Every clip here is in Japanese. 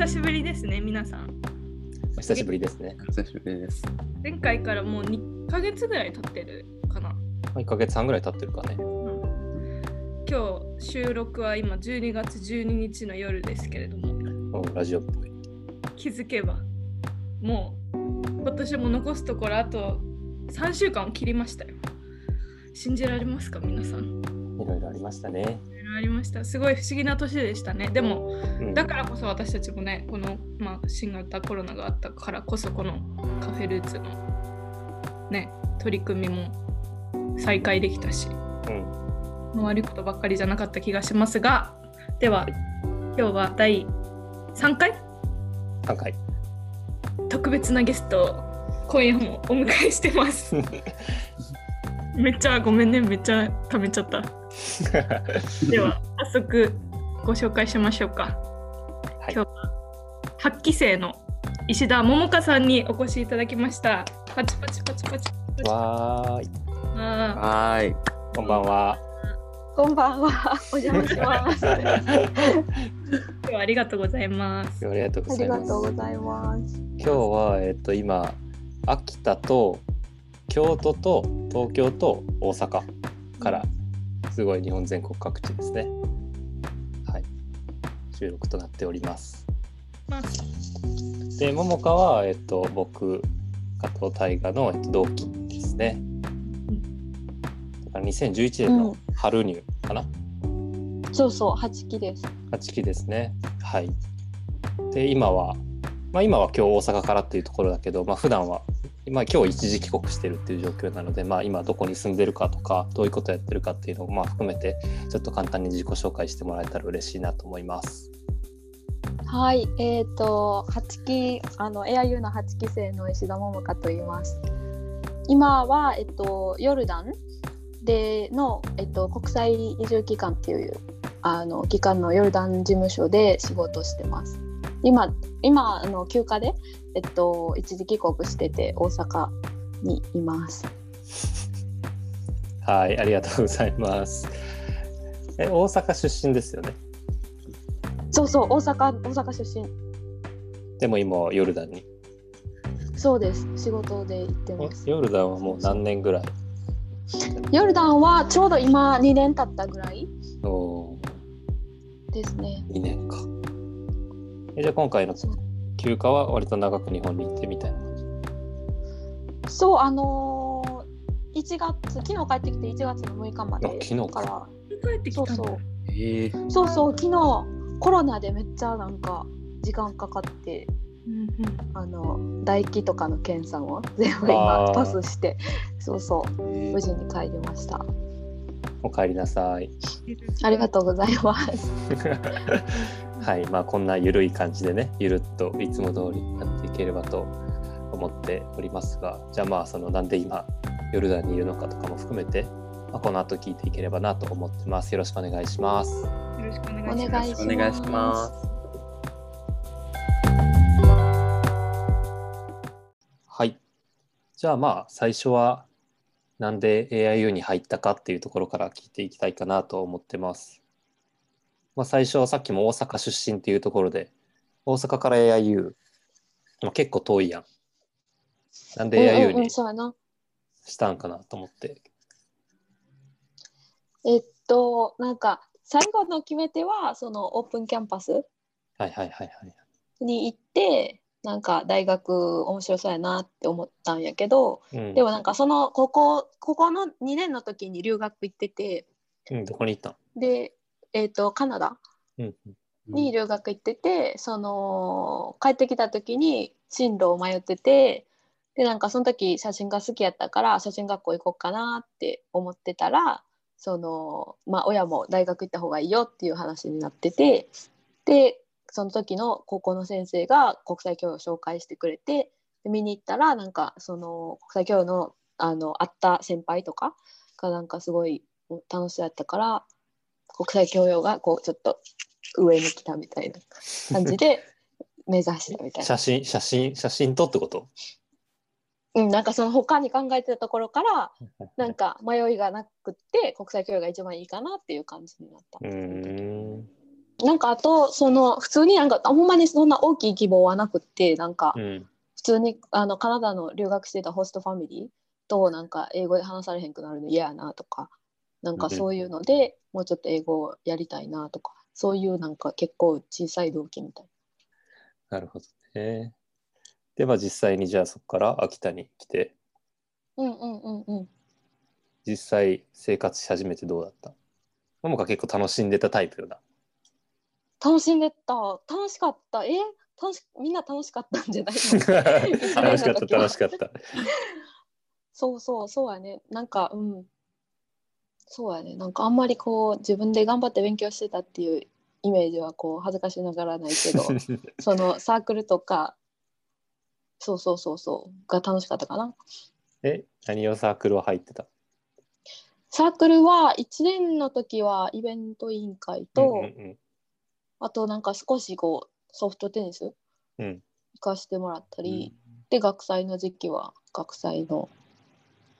久しぶりですね、皆さん。お久しぶりですね。久しぶりです。前回からもう2ヶ月ぐらい経ってるかな。まあ1ヶ月半ぐらい経ってるかね。うん今日収録は今12月12日の夜ですけれども、うんラジオっぽい。気づけばもう今年も残すところあと3週間を切りましたよ。信じられますか皆さん？いろいろありましたね。りました。すごい不思議な年でしたね。でもうんだからこそ私たちもね、この、まあ、新型コロナがあったからこそこのカフェルーツのね、取り組みも再開できたし、うん。悪いことばっかりじゃなかった気がしますが、では、今日は第3回？3回。特別なゲストを今夜もお迎えしてます。めっちゃごめんね、めっちゃためちゃった。では、早速ご紹介しましょうか。はい今日は8期生の石田桃香さんにお越しいただきました。パチパチパチパチパチ。わーい。あはーい。こんばんは。こんばんは。お邪魔します。今日はありがとうございます。ありがとうござりいます。がとうございます。今日は、えっと、今、秋田と京都と東京と大阪から、すごい日本全国各地ですね。はい。収録となっております。まあ、で、桃香は、えっと、僕、加藤大河の、えっと、同期ですね。だから2011年の春入かな、そうそう、八期です。8期ですね。はい。で、今は、まあ今は今日大阪からっていうところだけど、まあ普段は、まあ今日一時帰国してるっていう状況なので、まあ今どこに住んでるかとか、どういうことやってるかっていうのをまあ含めて、ちょっと簡単に自己紹介してもらえたら嬉しいなと思います。はい、えっ、と、八期、あの、AIU の八期生の石田桃香と言います。今は、えっと、ヨルダンでの、えっと、国際移住機関っていう。あの、機関のヨルダン事務所で仕事してます。今、今、あの、休暇で、えっと、一時帰国してて、大阪にいます。はい、ありがとうございます。え、大阪出身ですよね？そうそう、大阪、大阪出身。でも今はヨルダンに？そうです。仕事で行ってます。ヨルダンはもう何年ぐらい？ヨルダンはちょうど今2年経ったぐらいおですね。2年か。えじゃあ今回の休暇は割と長く日本に行ってみたいな。感じ。そう、あのー、1月、昨日帰ってきて1月の6日まであ昨日か。から、帰ってきたそうそう。ええ。そうそう、昨日コロナでめっちゃなんか時間かかって、うんうん。あの唾液とかの検査も全部今パスして、そうそう、無事に帰りました。お帰りなさい。ありがとうございます。はい、まあこんなゆるい感じでね、ゆるっといつも通りやっていければと思っておりますが、じゃあまあそのなんで今ヨルダンにいるのかとかも含めて、まあ、この後聞いていければなと思ってます。よろしくお願いします。よろしく。お願いします。はい。じゃあまあ最初はなんで AIU に入ったかっていうところから聞いていきたいかなと思ってます。まあ最初さっきも大阪出身っていうところで大阪から AIU、まあ、結構遠いやん。なんで AIU に。したんかなと思って。えっと、なんか最後の決め手はそのオープンキャンパスはいはいはいはい。に行ってなんか大学面白そうやなって思ったんやけどうん、でもなんかそのここここの2年の時に留学行っててうん、どこに行ったん？で、えっとカナダうんに留学行ってて、その帰ってきた時に進路を迷っててでなんかその時写真が好きやったから写真学校行こうかなって思ってたらそのまあ親も大学行った方がいいよっていう話になっててでその時の高校の先生が国際教養を紹介してくれてで見に行ったらなんかその国際教養のあの会った先輩とかがなんかすごい楽しそうやったから国際教養がこうちょっと上に来たみたいな感じで 目指したみたいな写。真、写真、写真撮ってこと？うん、なんかその他に考えてたところからなんか迷いがなくって国際教養が一番いいかなっていう感じになった。うーん。なんかあとその普通になんかほんまにそんな大きい希望はなくってなんかうん。普通にあのカナダの留学してたホストファミリーとなんか英語で話されへんくなるの嫌やなとかなんかそういうのでもうちょっと英語をやりたいなとかそういうなんか結構小さい動機みたいなるほどね。で、まあ実際にじゃあそこから秋田に来て、な。うんうんうんうん。実際生活し始めてどうだった？ももか結構楽しんでたタイプよな。楽しんでた楽しかったえ？楽しみんな楽しかったんじゃないの？楽しかった楽しかった。そうそうそうやねなんかうんそうやね。なんかあんまりこう自分で頑張って勉強してたっていうイメージはこう恥ずかしながらないけど そのサークルとかそうそうそうそうが楽しかったかな。え、何をサークルは入ってた？サークルは1年の時はイベント委員会と、うんうんあとなんか少しこうソフトテニス行うん。うんかしてもらったうり、ん。で学祭の時期は学祭の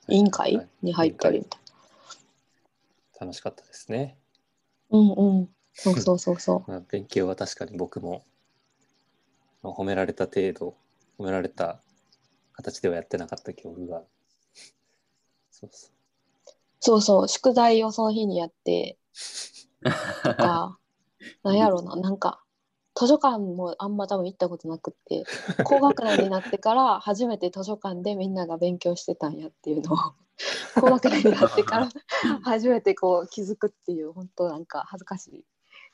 委員会はい。に入ったりみたい楽しかったですね。な。うんうん。そうそうそうそ まあ、勉強は確かに僕も、まあ、褒められた程度、褒められた形ではやってなかった記憶が。そうそう。う。そうそう。宿題をその日にやって とか、なんやろうな、なんか、図書館もあんま多分行ったことなくって、高学年になってから初めて図書館でみんなが勉強してたんやっていうのを、高学年になってから 初めてこう気づくっていう、本当なんか恥ずかしい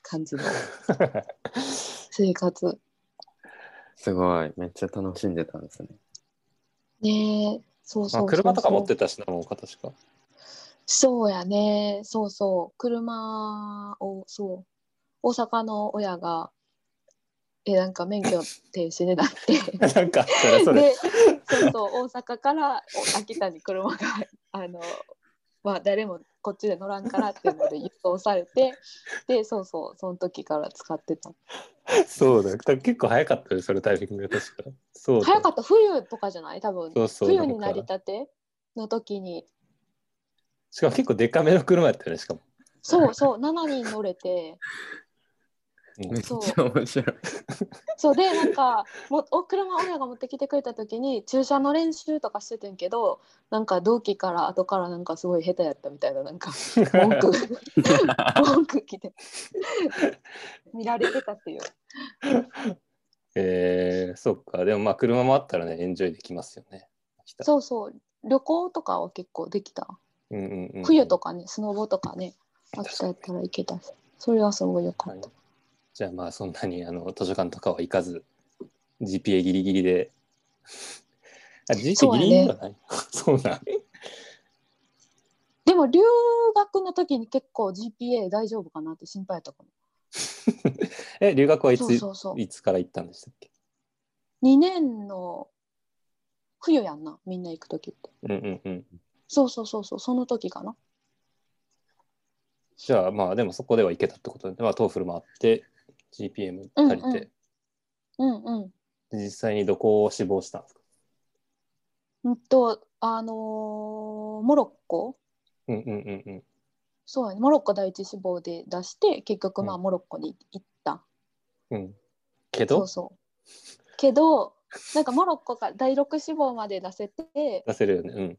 感じの生活。すごい。めっちゃ楽しんでたんですね。ねえ、そうまあ、そうそうそう。車とか持ってたしな、もうか確か。そうやね、そうそう、車を、そう、大阪の親が、え、なんか免許停止になって、なんか、それそれ。で、そうそう、大阪からお秋田に車が、あの、まあ、誰もこっちで乗らんからっていうので輸送されて、で、そうそう、その時から使ってた。そうだ。結構早かったよ、それタイミングが確か。そうだ。早かった、冬とかじゃない？多分、そうそう冬になりたての時に、しかも結構デカめの車やったよね、しかも。そうそう、7人乗れて、うんめっちそう。ゃ面白い。そうでなんかもお車親が持ってきてくれた時に駐車の練習とかしててんけどなんか同期から後からなんかすごい下手やったみたいななんか文句 文句来て見られてたっていう。えー、そっか。でもまあ、車もあったらね、エンジョイできますよね。そうそう。旅行とかは結構できた。うんうんうん、冬とかねスノボとかね秋田やったら行けた。しそれはすごいよかった、じゃあまあ、そんなにあの図書館とかは行かず、GPA ギリギリで。あ、GPA ギリギリではない。そう,、なん。でも留学の時に結構 GPA 大丈夫かなって心配やったかも。え、留学はいつそうそうそう。いつから行ったんでしたっけ？2年の冬やんなみんな行く時って。うんうんうん。そうそうそうそうその時かな。じゃあまあ、でもそこでは行けたってことで、まあ、 TOEFL もあって、GPA も足りて、うんうん。で実際にどこを志望したんですか？うんとあのーモロッコ。うんうんうんうん。そうやね。モロッコ第一志望で出して結局まあうん。モロッコに行った、うん、けど？そうそう。けどなんかモロッコが第6志望まで出せて。出せるよね。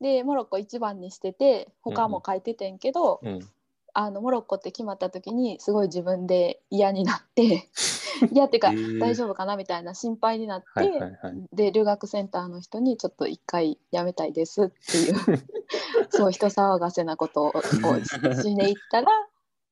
でモロッコ一番にしてて他も書いててんけど、うん。うん。あのモロッコって決まった時にすごい自分で嫌になって 嫌っていうか、へー大丈夫かなみたいな心配になって、はいはいはい。で留学センターの人にちょっと一回やめたいですっていう そう人騒がせなことををしに行ったら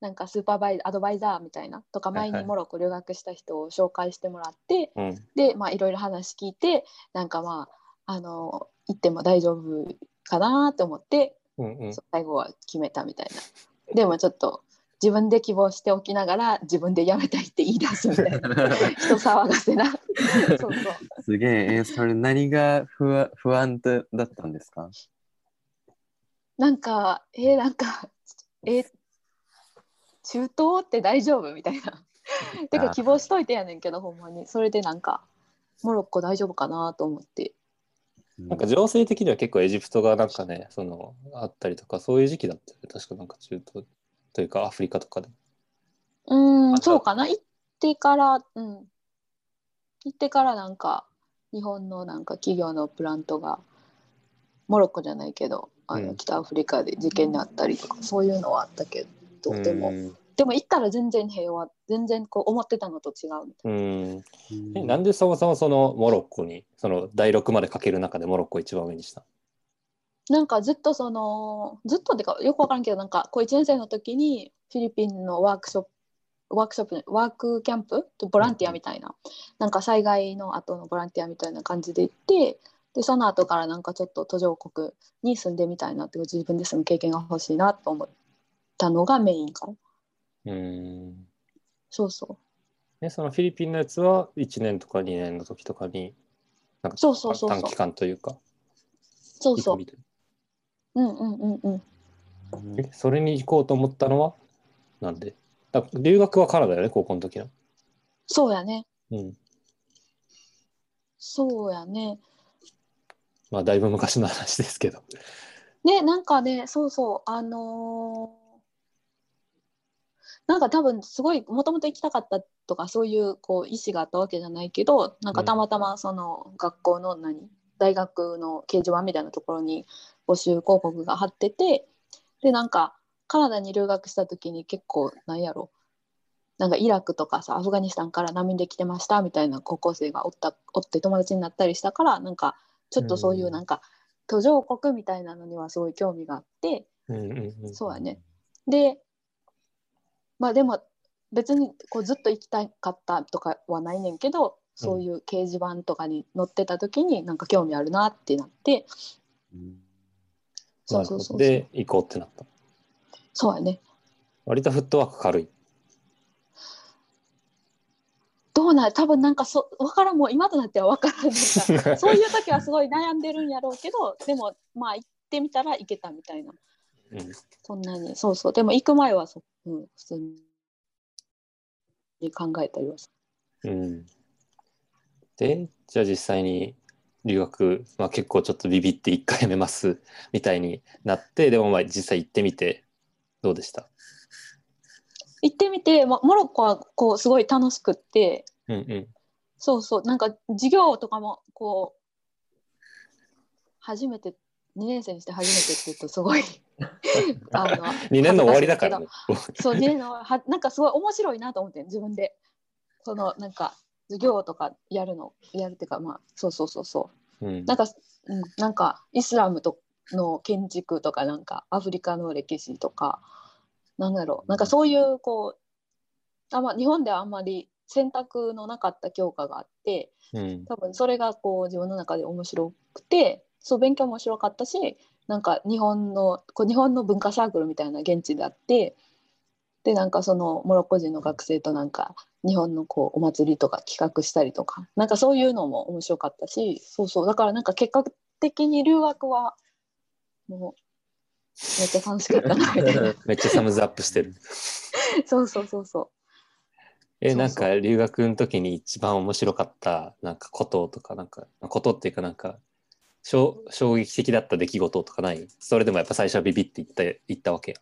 なんかスーパーバイアドバイザーみたいなとかはいはい前にモロッコ留学した人を紹介してもらって、うん。でまあいろいろ話聞いてなんかまああの行っても大丈夫かなと思ってうんうん。最後は決めたみたいな。でもちょっと自分で希望しておきながら自分で辞めたいって言い出すみたいな。人騒がせな。そうそう。すげえ、えーそれ何が不安不安だだったんですか？なんかえーなんかえー中東って大丈夫？みたいな。てか希望しといてやねんけどほんまに。それでなんかモロッコ大丈夫かなと思ってなんか情勢的には結構エジプトがなんかね、そのあったりとか、そういう時期だったよね。確かなんか中東というかアフリカとかで。うん、そうかな。行ってから、うん。行ってからなんか、日本のなんか企業のプラントが、モロッコじゃないけど、あのうん北アフリカで事件にあったりとか、そういうのはあったけど、でも、うんでも行ったら全然平和、全然こう思ってたのと違うみたいうん。えなんでそもそもそのモロッコにその第6までかける中でモロッコを一番上にした？な。なんかずっとその、ずっとってかよくわからんけど、なんかこう1年生の時にフィリピンのワークショップ、ワークショップワークキャンプとボランティアみたいな、なんか災害の後のボランティアみたいな感じで行ってでその後からなんかちょっと途上国に住んでみたいなっていう自分で住む経験が欲しいなと思ったのがメインかなうん。そうそう。でそのフィリピンのやつは1年とか2年の時とかになんかそうそうそう短期間というかそうそう。うんうんうんうん。なえそれに行こうと思ったのはなんで？だ留学はカナダよね高校の時の。そうやね。うん。そうやね。まあだいぶ昔の話ですけど。ねなんかねそうそう。あのーなんか多分すごいもともと行きたかったとかそういうこう意思があったわけじゃないけどなんかたまたまその学校の何大学の掲示板みたいなところに募集広告が貼っててでなんかカナダに留学した時に結構なんやろなんかイラクとかさアフガニスタンから難民で来てましたみたいな高校生がおったおって友達になったりしたからなんかちょっとそういうなんか途上国みたいなのにはすごい興味があってうんうんうんそうやね。で、まあでも別にこうずっと行きたかったとかはないねんけど、そういう掲示板とかに載ってた時になんか興味あるなってなって、うそうそうそう。で行こうってなった。そうやね。割とフットワーク軽い。どうなん多分なんかそ分からんもう今となっては分からん。なんか そういう時はすごい悩んでるんやろうけどでもまあ行ってみたら行けたみたいなうん。そんなに。そうそう。でも行く前はそ、うん、普通に考えたりはすうん。でじゃあ実際に留学、まあ、結構ちょっとビビって一回やめます みたいになってでもまあ実際行ってみてどうでした？行ってみて、ま、モロッコはこうすごい楽しくってうんうん。そうそう。なんか授業とかもこう初めて2年生にして初めてって言うとすごいあの 2年の終わりだからね。そう2年のはなんかすごい面白いなと思って自分で。そのなんか授業とかやるのやるっていうかまあそうそうそうそう。うん。なんか、うん、なんかイスラムとの建築とかなんかアフリカの歴史とかなんだろう。なんかそういうこうあ、まあ、日本ではあんまり選択のなかった教科があってうん。多分それがこう自分の中で面白くてそう勉強も面白かったしなんか日本のこう日本の文化サークルみたいな現地であってでなんかそのモロッコ人の学生となんか日本のこうお祭りとか企画したりとかなんかそういうのも面白かったしそうそうだからなんか結果的に留学はもうめっちゃ楽しかったなみたいな。めっちゃサムズアップしてる。そうそうそうそう。そう。なんか留学の時に一番面白かったなんかこととかなんかことっていうかなんか衝衝撃的だった出来事とかない？それでもやっぱ最初はビビって言った言ったわけ。や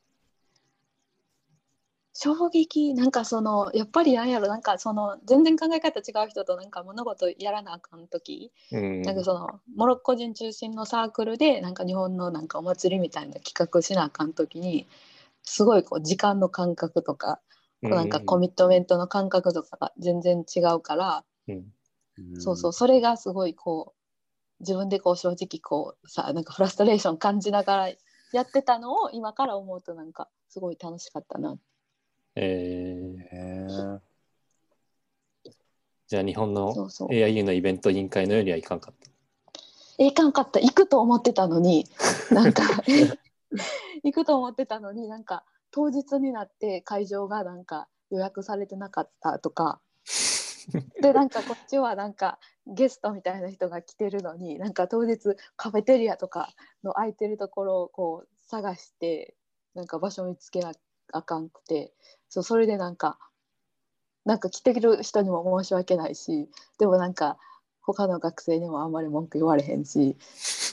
衝撃？なんかそのやっぱりなんやろなんかその全然考え方違う人となんか物事やらなあかん時うん。なんかそのモロッコ人中心のサークルでなんか日本のなんかお祭りみたいな企画しなあかん時にすごいこう時間の感覚とか、こうなんかコミットメントの感覚とかが全然違うから、うん。そうそうそれがすごいこう自分でこう正直こうさなんかフラストレーション感じながらやってたのを今から思うとなんかすごい楽しかったな。えー。じゃあ日本の AIU のイベント委員会のようにはいかんかった？えいかんかった。行くと思ってたのに なんか 行くと思ってたのになんか当日になって会場がなんか予約されてなかったとかでなんかこっちはなんかゲストみたいな人が来てるのになんか当日カフェテリアとかの空いてるところをこう探してなんか場所見つけなあかんくてそうそれでなんかなんか来てる人にも申し訳ないしでもなんか他の学生にもあんまり文句言われへんし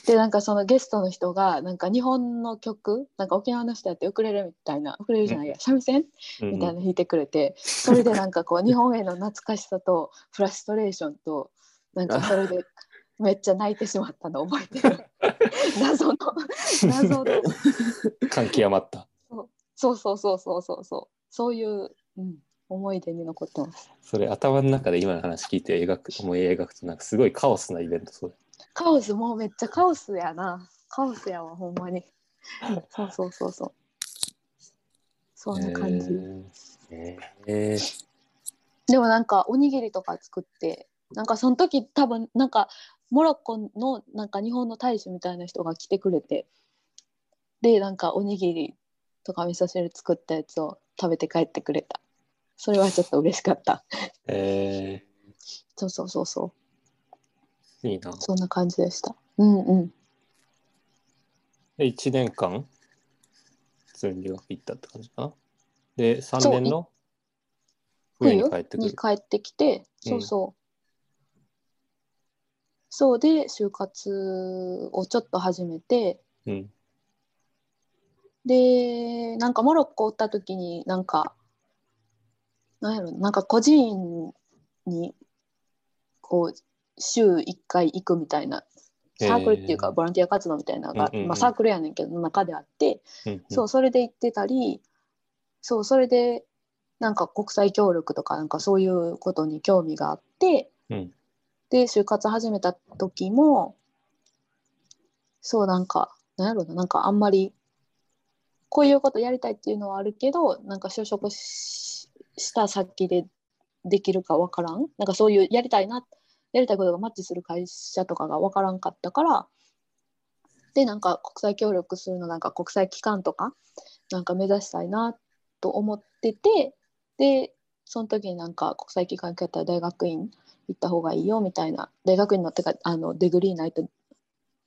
でなんかそのゲストの人がなんか日本の曲なんか沖縄の人やってウクレレみたいなウクレレじゃないや三味線？みたいなの弾いてくれて、それでなんかこう 日本への懐かしさとフラストレーションとなんかそれでめっちゃ泣いてしまったの覚えてる。謎の謎の。感極まった。そうそうそうそうそうそう。そういう、うん、思い出に残ってます。それ頭の中で今の話聞いて描く思い描くとなんかすごいカオスなイベントそうカオスもうめっちゃカオスやな。カオスやわほんまに。そうそうそうそう。そんな感じ、ええでもなんかおにぎりとか作ってなんかその時多分なんかモロッコのなんか日本の大使みたいな人が来てくれてでなんかおにぎりとか味噌汁作ったやつを食べて帰ってくれた。それはちょっと嬉しかった。えそうそうそうそう。ーいいな。そんな感じでした。うんうん。で1年間？普通に留学行ったって感じかな。で3そう年の冬に帰ってくる。に帰ってきてそうそう、そうで就活をちょっと始めて。うん。でなんかモロッコおった時になんかなんやろなんか個人にこう週1回行くみたいなサークルっていうかボランティア活動みたいなのが、うんうんうん。まあ、サークルやねんけど中であって、うんうん。そうそれで行ってたりそうそれでなんか国際協力とかなんかそういうことに興味があって、うん。で就活始めた時もそうなんかなんやろななんかあんまりこういうことやりたいっていうのはあるけどなんか就職しした先でできるかわからん。なんかそういうやりたいなやりたいことがマッチする会社とかがわからんかったからでなんか国際協力するのなんか国際機関とかなんか目指したいなと思っててでその時になんか国際機関行けたら大学院行った方がいいよみたいな大学院のてかあのデグリーないと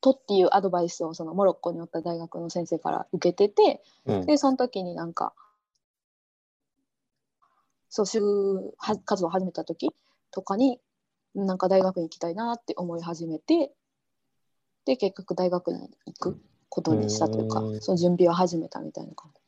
とっていうアドバイスをそのモロッコにおった大学の先生から受けててうん。でその時になんかそう就は活動を始めた時とかになんか大学に行きたいなって思い始めてで結局大学に行くことにしたというかうんその準備を始めたみたいな感じ。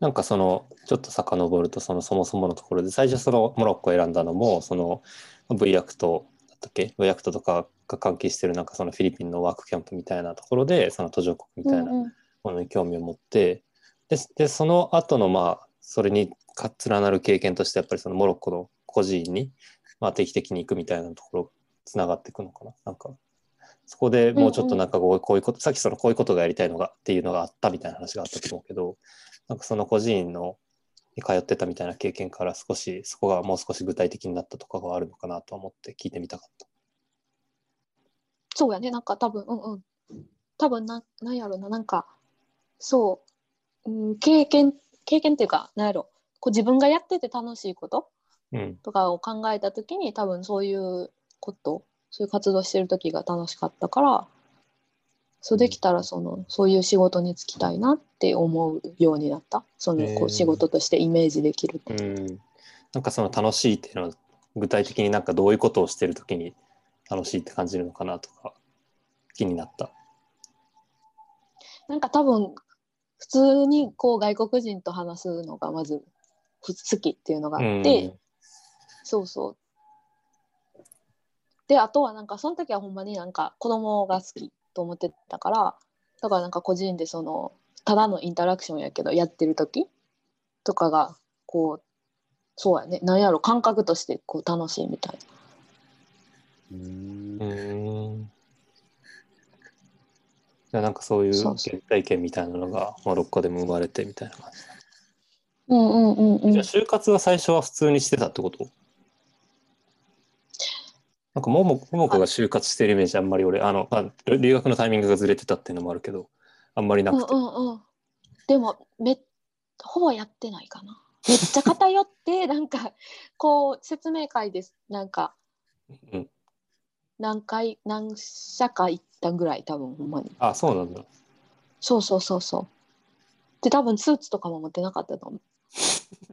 なんかそのちょっと遡るとそのそもそものところで最初そのモロッコを選んだのもその V アクトだったっけ V アクトとかが関係してるなんかそのフィリピンのワークキャンプみたいなところでその途上国みたいなうんうんものに興味を持ってででその後のまあそれにか連なる経験としてやっぱりそのモロッコの孤児院に、まあ、定期的に行くみたいなところつながっていくのかな。なんかそこでもうちょっとなんかこうこういうこと、さっきそのこういうことがやりたいのがっていうのがあったみたいな話があったと思うけどなんかその孤児院のに通ってたみたいな経験から少しそこがもう少し具体的になったとかがあるのかなと思って聞いてみたかった。そうやね。なんか多分うんうん。多分ななんやろな。なんかそう、うん、経験経験っていうかなんやろ。こう自分がやってて楽しいことうんとかを考えた時に多分そういうことそういう活動してる時が楽しかったからそうできたらそのそういう仕事に就きたいなって思うようになった。そのこう仕事としてイメージできると、うん、なんかその楽しいっていうのは具体的になんかどういうことをしてるときに楽しいって感じるのかなとか気になった。なんか多分普通にこう外国人と話すのがまずふ好きっていうのがあって、そうそう。であとはなんかその時はほんまになんか子供が好きと思ってたからだからなんか個人でそのただのインタラクションやけどやってる時とかがこうそうやねなんやろ感覚としてこう楽しいみたいな。うんじゃあなんかそういう原体験みたいなのがモロッコでも生まれてみたいな感じ。うんうんうんうんじゃあ就活は最初は普通にしてたってこと？なんかももももこが就活してるイメージあんまり俺あのあ留学のタイミングがずれてたっていうのもあるけどあんまりなくて、うんうんうん、でもめほぼやってないかな。めっちゃ偏って なんかこう説明会ですなんかうん、何回何社か行ったぐらい多分ほんまに。あそうなんだ。そうそうそうそう。で多分スーツとかも持ってなかったと思う。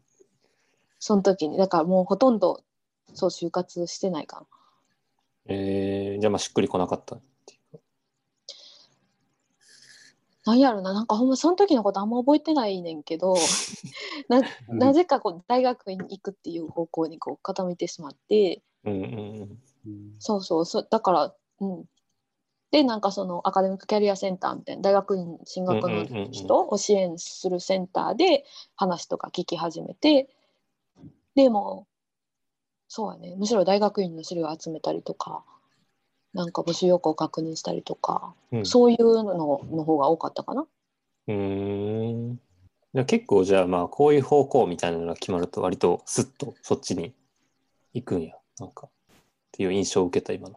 その時に。だからもうほとんどそう就活してないかなえー、じゃあまあしっくりこなかったっていうか。なんやろな、なんかほんまその時のことあんま覚えてないねんけど、ななぜかこう大学院に行くっていう方向にこう傾いてしまって、うんうんうん。そうそうそう、だから、うん。で、なんかそのアカデミックキャリアセンターみたいな大学院進学の人を支援するセンターで話とか聞き始めて、でも、そうやね、むしろ大学院の資料を集めたりとか、なんか募集要項を確認したりとか、うんそういうのの方が多かったかな。うーん。じゃあ結構じゃあまあこういう方向みたいなのが決まると割とスッとそっちに行くんや。なんかっていう印象を受けた今の。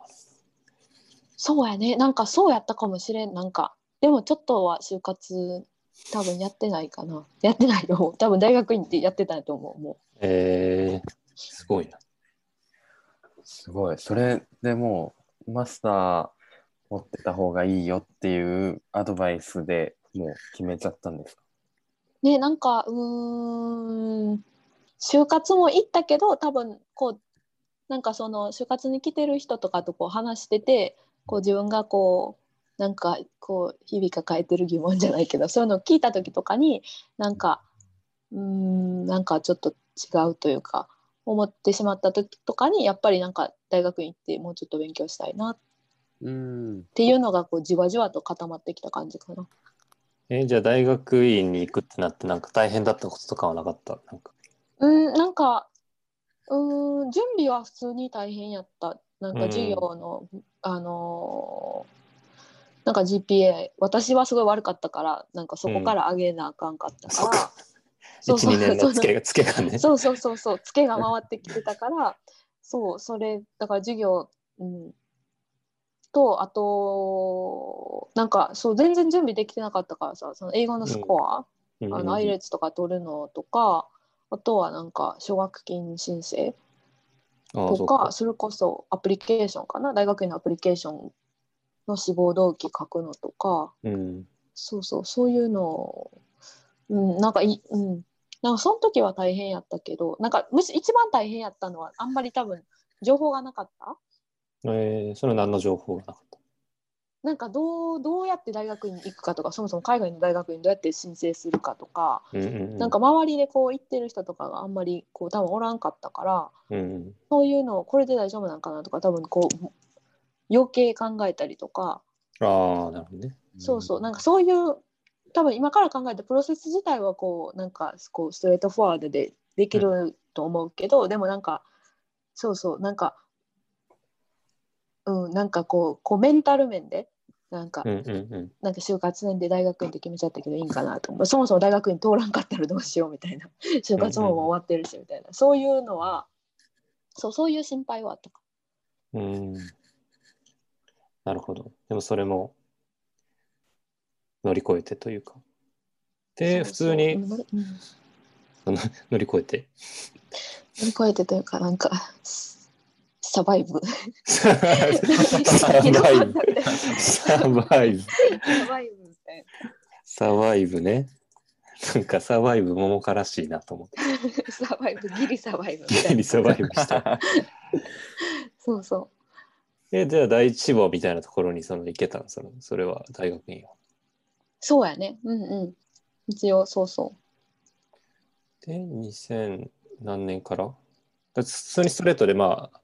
そうやね、なんかそうやったかもしれん、なんか、でもちょっとは就活、多分やってないかな。やってないと思う。多分大学院ってやってたと思う、もえー、すごいな。すごい。それでもう、マスター持ってた方がいいよっていうアドバイスでもう決めちゃったんですか？ね、なんか、うん、就活も行ったけど、多分こう、なんかその就活に来てる人とかとこう話してて、こう自分がこう、なんかこう日々抱えてる疑問じゃないけどそういうのを聞いた時とかになんかうんなんかちょっと違うというか思ってしまった時とかにやっぱりなんか大学院行ってもうちょっと勉強したいなっうん。ていうのがこうじわじわと固まってきた感じかな。えーじゃあ大学院に行くってなってなんか大変だったこととかはなかった？なんか。うんなんかうーん準備は普通に大変やったなんかうん授業の、あのーなんか GPA 私はすごい悪かったからなんかそこから上げなあかんかったから、か。1、2年のつけ がつけがね。そうそうそうそう。ツケが回ってきてたからそうそれだから授業、うん、とあとなんかそう全然準備できてなかったからさその英語のスコア、うん。あのアイレッツとか取るのとかあとはなんか奨学金申請とか。それこそアプリケーションかな？大学院のアプリケーションの志望動機書くのとか。うん。そうそうそういうのをうんなんかいうんなんかその時は大変やったけどなんかむし一番大変やったのはあんまり多分情報がなかった？えー、それは何の情報がなかった？なんかどうどうやって大学院に行くかとかそもそも海外の大学にどうやって申請するかとか、うんうんうん。なんか周りでこう行ってる人とかがあんまりこう多分おらんかったからうんうん。そういうのをこれで大丈夫なんかなとか多分こう余計考えたりとかああ、なるほどね。そうそうなんかそういう多分今から考えたプロセス自体はこうなんかこうストレートフォワードでできると思うけど、でもなんかそうそうなんかうんなんかこうこうメンタル面でなんか、うんうんうん。なんか就活年で大学院って決めちゃったけどいいんかなと思うそもそも大学院通らんかったらどうしようみたいな就活ももう終わってるしみたいなそういうのはそうそういう心配はあったかうん。なるほど。でもそれも乗り越えてというか。で、普通にそうん 乗り越えて。乗り越えてというかなんかサバイブサバイブ。サバイブ。サバイブね。なんかサバイブ桃からしいなと思って。なサバイブギリサバイブギリサバイブした。そうそえ、じゃあ第一志望みたいなところにその行けたの？そのそれは大学院は。うそうやね。うんうん。一応そうそう。で、2000何年から？普通にストレートでまあ、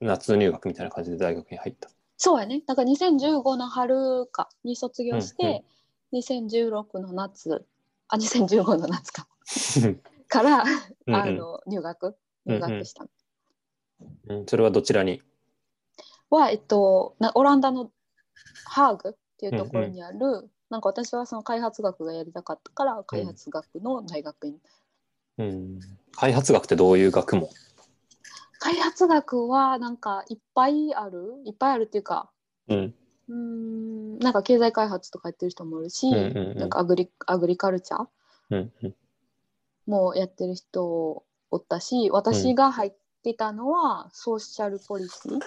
夏入学みたいな感じで大学に入った。そうやね。だから2015の春か。に卒業して、2016の夏。あ2015の夏か。からうんうん。あの入学。入学したの、うんそれはどちらに？は、えっと、なオランダのハーグっていうところにある、なんか私はその開発学がやりたかったから開発学の大学院、うん、開発学ってどういう学問？開発学はなんかいっぱいある？いっぱいあるっていうか。うん。うーん。なんか経済開発とかやってる人もいるし、うんうんうん。なんかアグリアグリカルチャーうんうん。もやってる人おったし私が入ってたのはソーシャルポリシーっ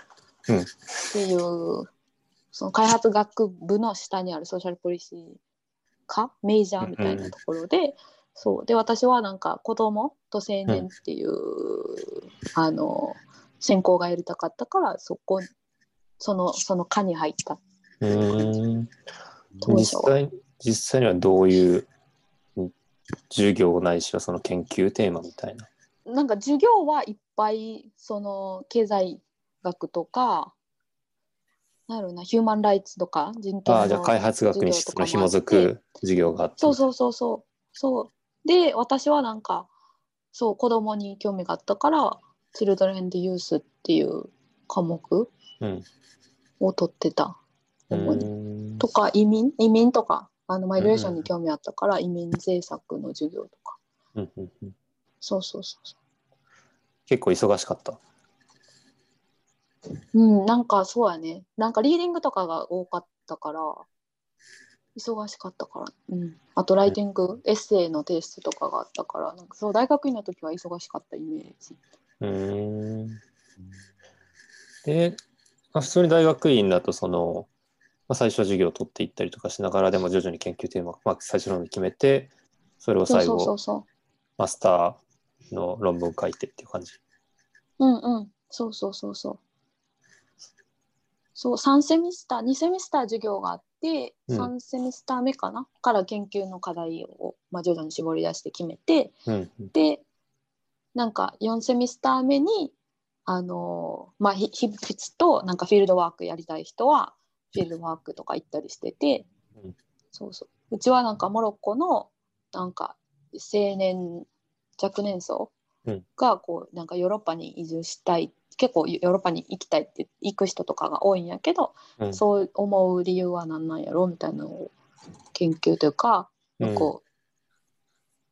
ていう、その開発学部の下にあるソーシャルポリシー科メジャーみたいなところで、そうで私はなんか子供と青年っていう、あの専攻がやりたかったからそこそのその科に入ったうーん。実際実際にはどういううん授業ないしはその研究テーマみたいな。なんか授業はいっぱいその経済学とかなんやろうな。ヒューマンライツとか人権のああ、じゃあ開発学にその紐づく授業があって。そうそうそうそう。そうで私はなんかそう子供に興味があったから「チルドレン・デ・ユース」っていう科目うん。を取ってた。うん。とか移民？移民とか。あのマイグレーションに興味あったから、移民政策の授業とか。うんうんうん。そうそうそうそ結構忙しかった。ううんなんかそうやねなんかリーディングとかが多かったから忙しかったからうんあとライティング、エッセイの提出とかがあったからなんかそう大学院の時は忙しかったイメージうーん。で、まあ、普通に大学院だとその、まあ、最初は授業を取っていったりとかしながらでも徐々に研究テーマ、まあ、最初の方に決めてそれを最そうそうそう後そうマスターの論文書いてっていう感じ。うんうん、そうそうそうそう。そう、3セミスター、2セミスター授業があって、うん。3セミスター目かなから研究の課題を、まあ、徐々に絞り出して決めて、うんうん。で、なんか4セミスター目に、あのーまあ、ひ日々となんかフィールドワークやりたい人は、フィールドワークとか行ったりしてて、うん。そうそう。うちはなんかモロッコの、なんか青年、若年層うん。がこうなんかヨーロッパに移住したい結構ヨーロッパに行きたいって行く人とかが多いんやけど、うんそう思う理由は何なんやろみたいなのを研究というか、うんこ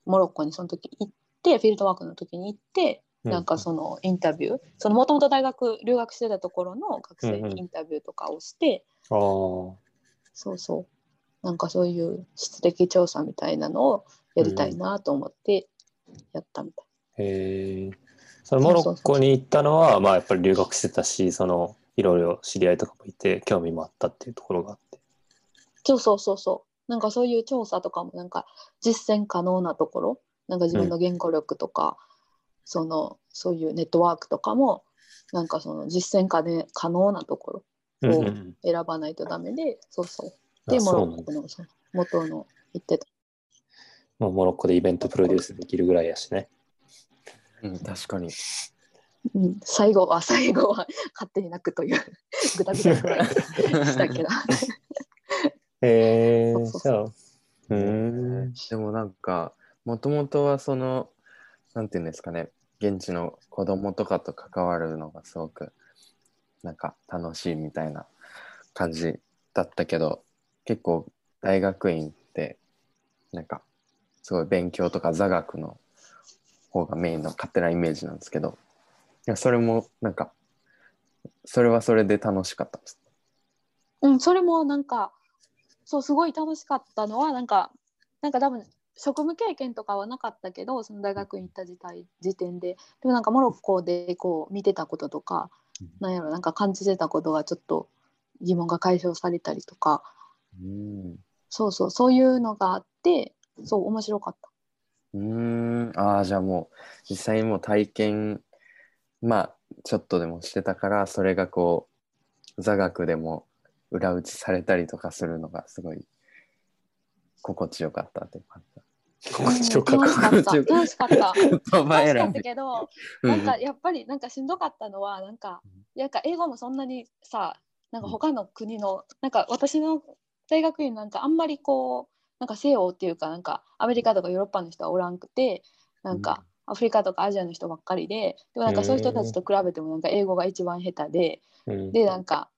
うモロッコにその時行ってフィールドワークの時に行って、うんなんかそのインタビューそのもともと大学留学してたところの学生うんうんにインタビューとかをして、ああ。そうそうなんかそういう質的調査みたいなのをやりたいなと思ってやったみたい。へえ。そのモロッコに行ったのは、まあやっぱり留学してたし、そのいろいろ知り合いとかもいて、興味もあったっていうところがあって。そうそうそうそう。なんかそういう調査とかもなんか実践可能なところ、なんか自分の言語力とか、そのそういうネットワークとかもなんかその実践可,、ね、可能なところをうんうん選ばないとダメで、そうそう。で、モロあそうなんだッコのその元の言ってた。もうモロッコでイベントプロデュースできるぐらいやしね。うん、確かに。うん、最後は最後は勝手に泣くという ぐだぐだしたけど。へえそうそう。うーん。でもなんか、もともとはその、なんていうんですかね、現地の子供とかと関わるのがすごく、なんか楽しいみたいな感じだったけど、結構大学院って、なんか、すごい勉強とか座学の方がメインの勝手なイメージなんですけど、いやそれもなんか、それはそれで楽しかったです。うん、それもなんかそうすごい楽しかったのはなんかなんか多分職務経験とかはなかったけどその大学に行った時代時点ででもなんかモロッコでこう見てたこととか、うんなんやろなんか感じてたことがちょっと疑問が解消されたりとかうん。そうそうそういうのがあってそう面白かった。うーん、ああ、じゃあもう実際にもう体験、まあちょっとでもしてたから、それがこう、座学でも裏打ちされたりとかするのがすごい心地よかったっていう感じ心地よかっうん楽しかった。心地よ楽しかった。楽しかった。けど、うん。なんかやっぱりなんかしんどかったのはなんかなん。か英語もそんなにさなんか他の国のなんか私の大学院なんかあんまりこうなんか西洋っていうかなんかアメリカとかヨーロッパの人はおらんくてなんかアフリカとかアジアの人ばっかりででもなんかそういう人たちと比べてもなんか英語が一番下手でうん。でなんか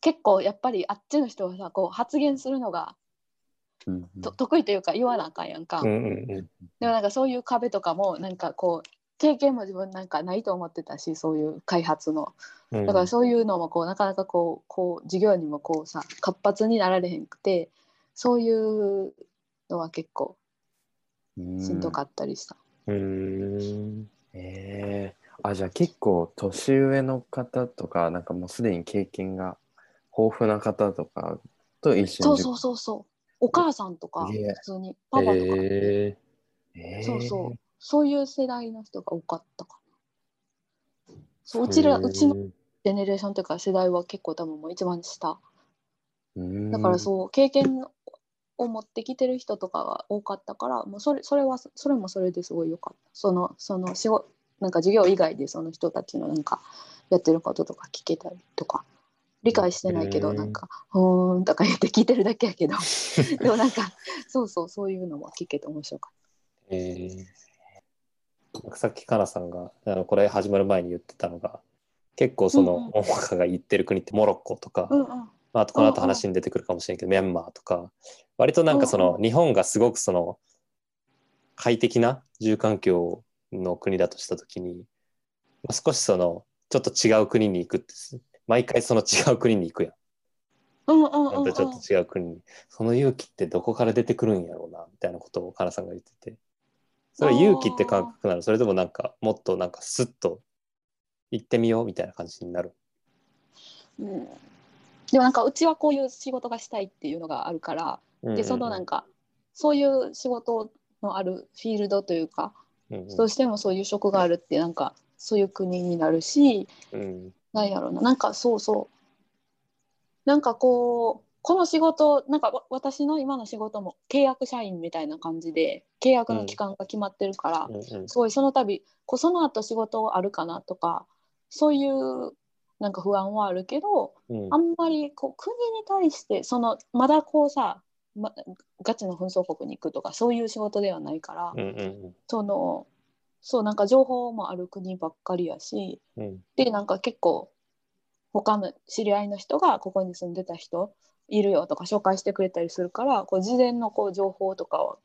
結構やっぱりあっちの人はさこう発言するのがと得意というか言わなあかんやんか。でもなんかそういう壁とかもなんかこう経験も自分なんかないと思ってたしそういう開発の。うん。だからそういうのもこうなかなかこうこう授業にもこうさ活発になられへんくてそういうのは結構うんしんどかったりした。うー。んええあ、じゃあ結構年上の方とか、なんかもうすでに経験が豊富な方とかと一緒にそうそうそうそう。お母さんとか普通にパパとか、へえええそうそう。そういう世代の人が多かったかな。そううちらうちのジェネレーションというか世代は結構多分もう一番下だからうそう経験を持ってきてる人とかが多かったからもうそれそれはそれもそれですごい良かった。そのその仕事なんか授業以外でその人たちのなんかやってることとか聞けたりとか。理解してないけどうん。なんか「ふーん」とか言って聞いてるだけやけど。でもなんかそうそうそういうのも聞けて面白かっえー。なんかさっきかなさんがあのこれ始まる前に言ってたのが結構そのうんうん。大岡が行ってる国ってモロッコとか、た。うんうんまあ、あとこの後話に出てくるかもしれんけど、ミャンマーとか。割となんかその、日本がすごくその快適な住環境の国だとした時に、まあ、少しそのちょっと違う国に行くって毎回その違う国に行くやん。うんうんうんうん。またちょっと違う国に、その勇気ってどこから出てくるんやろうなみたいなことをかなさんが言ってて。それは勇気って感覚なの？それともなんかもっとなんかスッと行ってみようみたいな感じになる。うんでもなんかうちはこういう仕事がしたいっていうのがあるから、でそのなんか、かそういう仕事のあるフィールドというか、うんうん。どうしてもそういう職があるってなんかそういう国になるしうん。なんやろうななんかそうそう。なんかこうこの仕事なんかわ私の今の仕事も契約社員みたいな感じで契約の期間が決まってるから、うんうん。すごいその度こうその後仕事あるかなとかそういうなんか不安はあるけどうん。あんまりこう国に対してそのまだこうさ、ま、ガチの紛争国に行くとかそういう仕事ではないから、うんうんそのそうなんか情報もある国ばっかりやしうん。でなんか結構他の知り合いの人がここに住んでた人いるよとか紹介してくれたりするからこう事前のこう情報とかを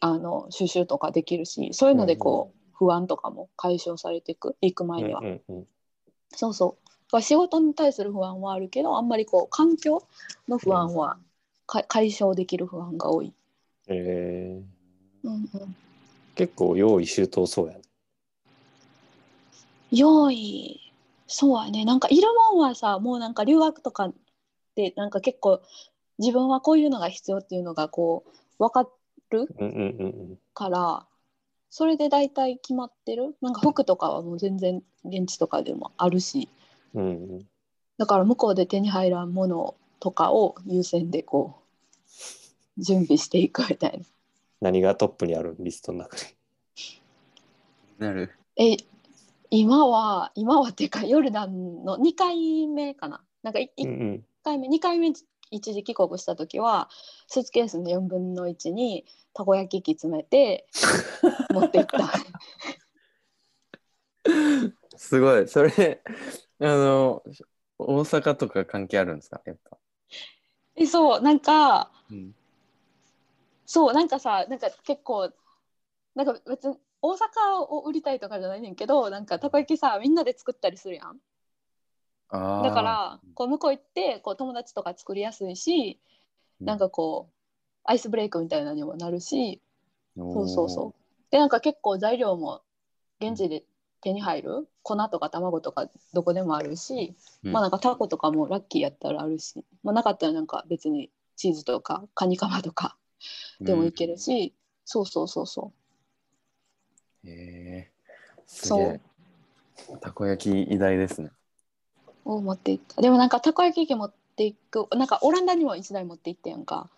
あの収集とかできるしそういうのでこう、不安とかも解消されていく行く前には。うんうんうんそうそう。仕事に対する不安はあるけど、あんまりこう環境の不安はか解消できる不安が多い。えーうんうん、結構用意周到そうやね。用意、そうやね。なんかいるもんはさ、もうなんか留学とかでなんか結構自分はこういうのが必要っていうのがこう分かるうんうんうんから、それで大体決まってる？なんか服とかはもう全然現地とかでもあるし、うんうんだから向こうで手に入らんものとかを優先でこう準備していくみたいな。何がトップにあるリストの中で。なる。え今は今はっていうかヨルダンの？2回目かな？なんか1うんうん回目2回目一時帰国した時はスーツケースの4分の1にたこ焼き器詰めて持って行ったすごい。それ、あの、大阪とか関係あるんですか？やっぱ。えそうなんかうん。そうなんかさなんか結構なんか別に大阪を売りたいとかじゃないねんけどなんかたこ焼きさみんなで作ったりするやん。だからこう向こう行ってこう友達とか作りやすいしなんかこうアイスブレイクみたいなのにもなるしそうそうそう。でなんか結構材料も現地で手に入る粉とか卵とかどこでもあるし、うんまあなんかタコとかもラッキーやったらあるし、まあ、なかったらなんか別にチーズとかカニカマとかでもいけるし、そうそうそうそうん。へえ。すそう。たこ焼き偉大ですね。うを持っていったでもなんかたこ焼き器持っていくなんかオランダにも1台持って行ってやんか。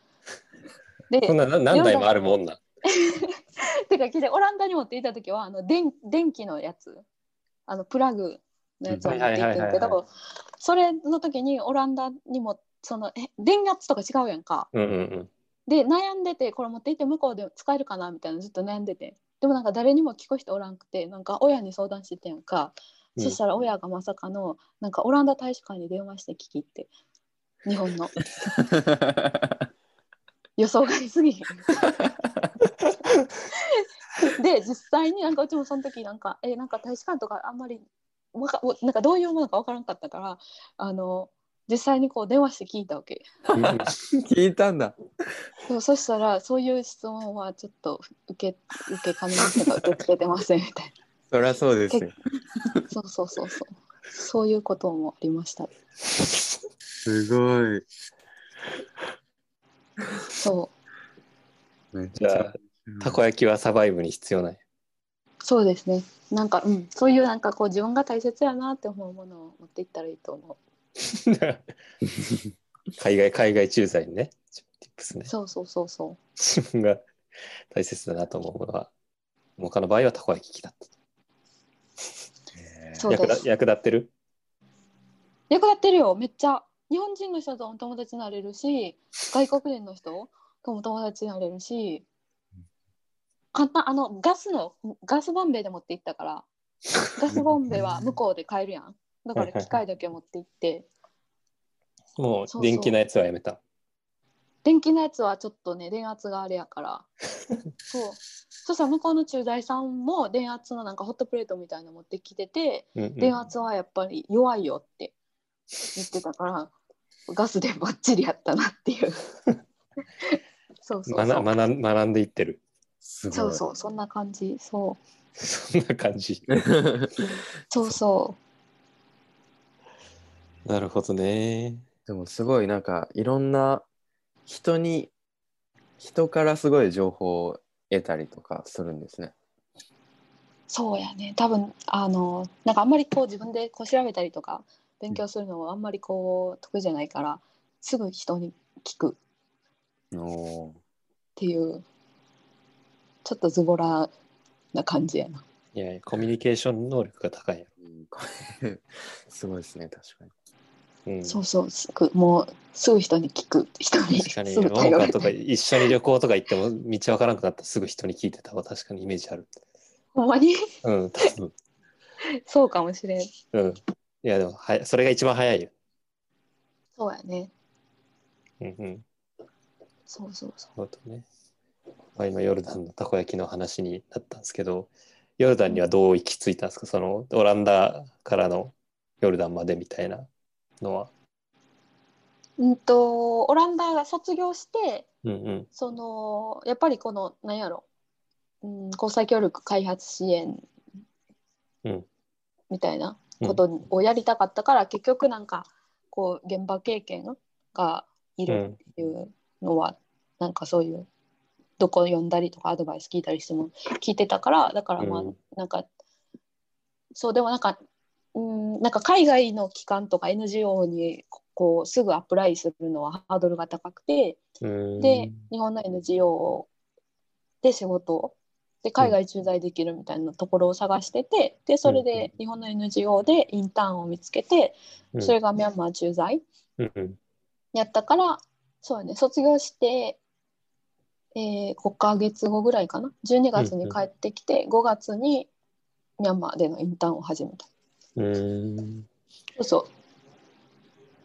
でそんなな何台もあるもんな。ん。てか聞いてオランダに持って行った時はあの電電気のやつ。あのプラグのやつを持って行ってんけどそれの時にオランダにもそのえ電圧とか違うやんか。うんうんうん。で悩んでてこれ持って行って向こうで使えるかなみたいなずっと悩んでて。でもなんか誰にも聞く人おらんくてなんか親に相談しててんか、うん。そしたら親がまさかのなんかオランダ大使館に電話して聞きって。日本の。予想外すぎへん。で実際になんかうちもその時なんかえなんか大使館とかあんまりわかなんかどういうものか分からんかったからあの実際にこう電話して聞いたわけ。聞いたんだ。そうそしたらそういう質問はちょっと受け受けかねますが受け付けてませんみたいそりゃそうですよ。な そうそうそうそうそういうこともありましたすごい。そめっちじゃあたこ焼きはサバイブに必要ない。そうですね。なんか、うん、そういうなんかこう自分が大切やなって思うものを持っていったらいいと思 海外海外駐在にね。ねう。。そうそうそうそう。自分が大切だなと思うものは、他の場合はたこ焼き器だった。役立役立ってる？役立ってるよ。めっちゃ。日本人の人とも友達になれるし外国人の人とも友達になれるし簡単あのガスのガスボンベで持って行ったからガスボンベは 向こうで買えるやん。だから機械だけ持って行って。もう電気のやつはやめた。電気のやつはちょっとね電圧があれやから。そう。そしたら向こうの駐在さんも電圧のなんかホットプレートみたいなの持ってきててうんうん。電圧はやっぱり弱いよって言ってたからガスでバッチリやったなっていう。そうそうそう。学学ん学んでいってる。そうそう。そんな感じ。そう。そんな感じ。そうそなるほどね。でもすごいなんかいろんな人に人からすごい情報を得たりとかするんですね。うそうやね多分あのなんかあんまりこう自分でこう調べたりとか勉強するのはあんまりこう得意じゃないからすぐ人に聞くっていうちょっとズボラな感じやな。いやいや、コミュニケーション能力が高いよ。うんこれ すごいですね確かに。うん、そうそうすぐもうすぐ人に聞く人に確かに、すぐ桃頼る花とか一緒に旅行とか行っても道わからなくなったらすぐ人に聞いてたわ。確かにイメージある。ほんまに？うん、多分。そうかもしれん。うん。いや、でもはや、それが一番早いよ。そうやね。うんうん。そうそうそう。そね。まあ、今、ヨルダンのたこ焼きの話になったんですけど、ヨルダンにはどう行き着いたんですか？その、オランダからのヨルダンまでみたいなのは？うんとオランダが卒業してうんうん。そのやっぱりこのなんやろ、うん、国際協力開発支援うん。みたいなことをやりたかったから、結局なんかこう現場経験がいるっていうのは、なんかそういうどこ読んだりとかアドバイス聞いたりしても聞いてたからだからまあ、うん。なんかそうでもなんかうんなんか海外の機関とか NGO にこうすぐアプライするのはハードルが高くてうん。で日本の NGO で仕事をで海外駐在できるみたいなところを探しててでそれで日本の NGO でインターンを見つけてうん。それがミャンマー駐在やったからそうやね卒業して、えー、5ヶ月後ぐらいかな？12月に帰ってきて5月にミャンマーでのインターンを始めた。うん。そうそう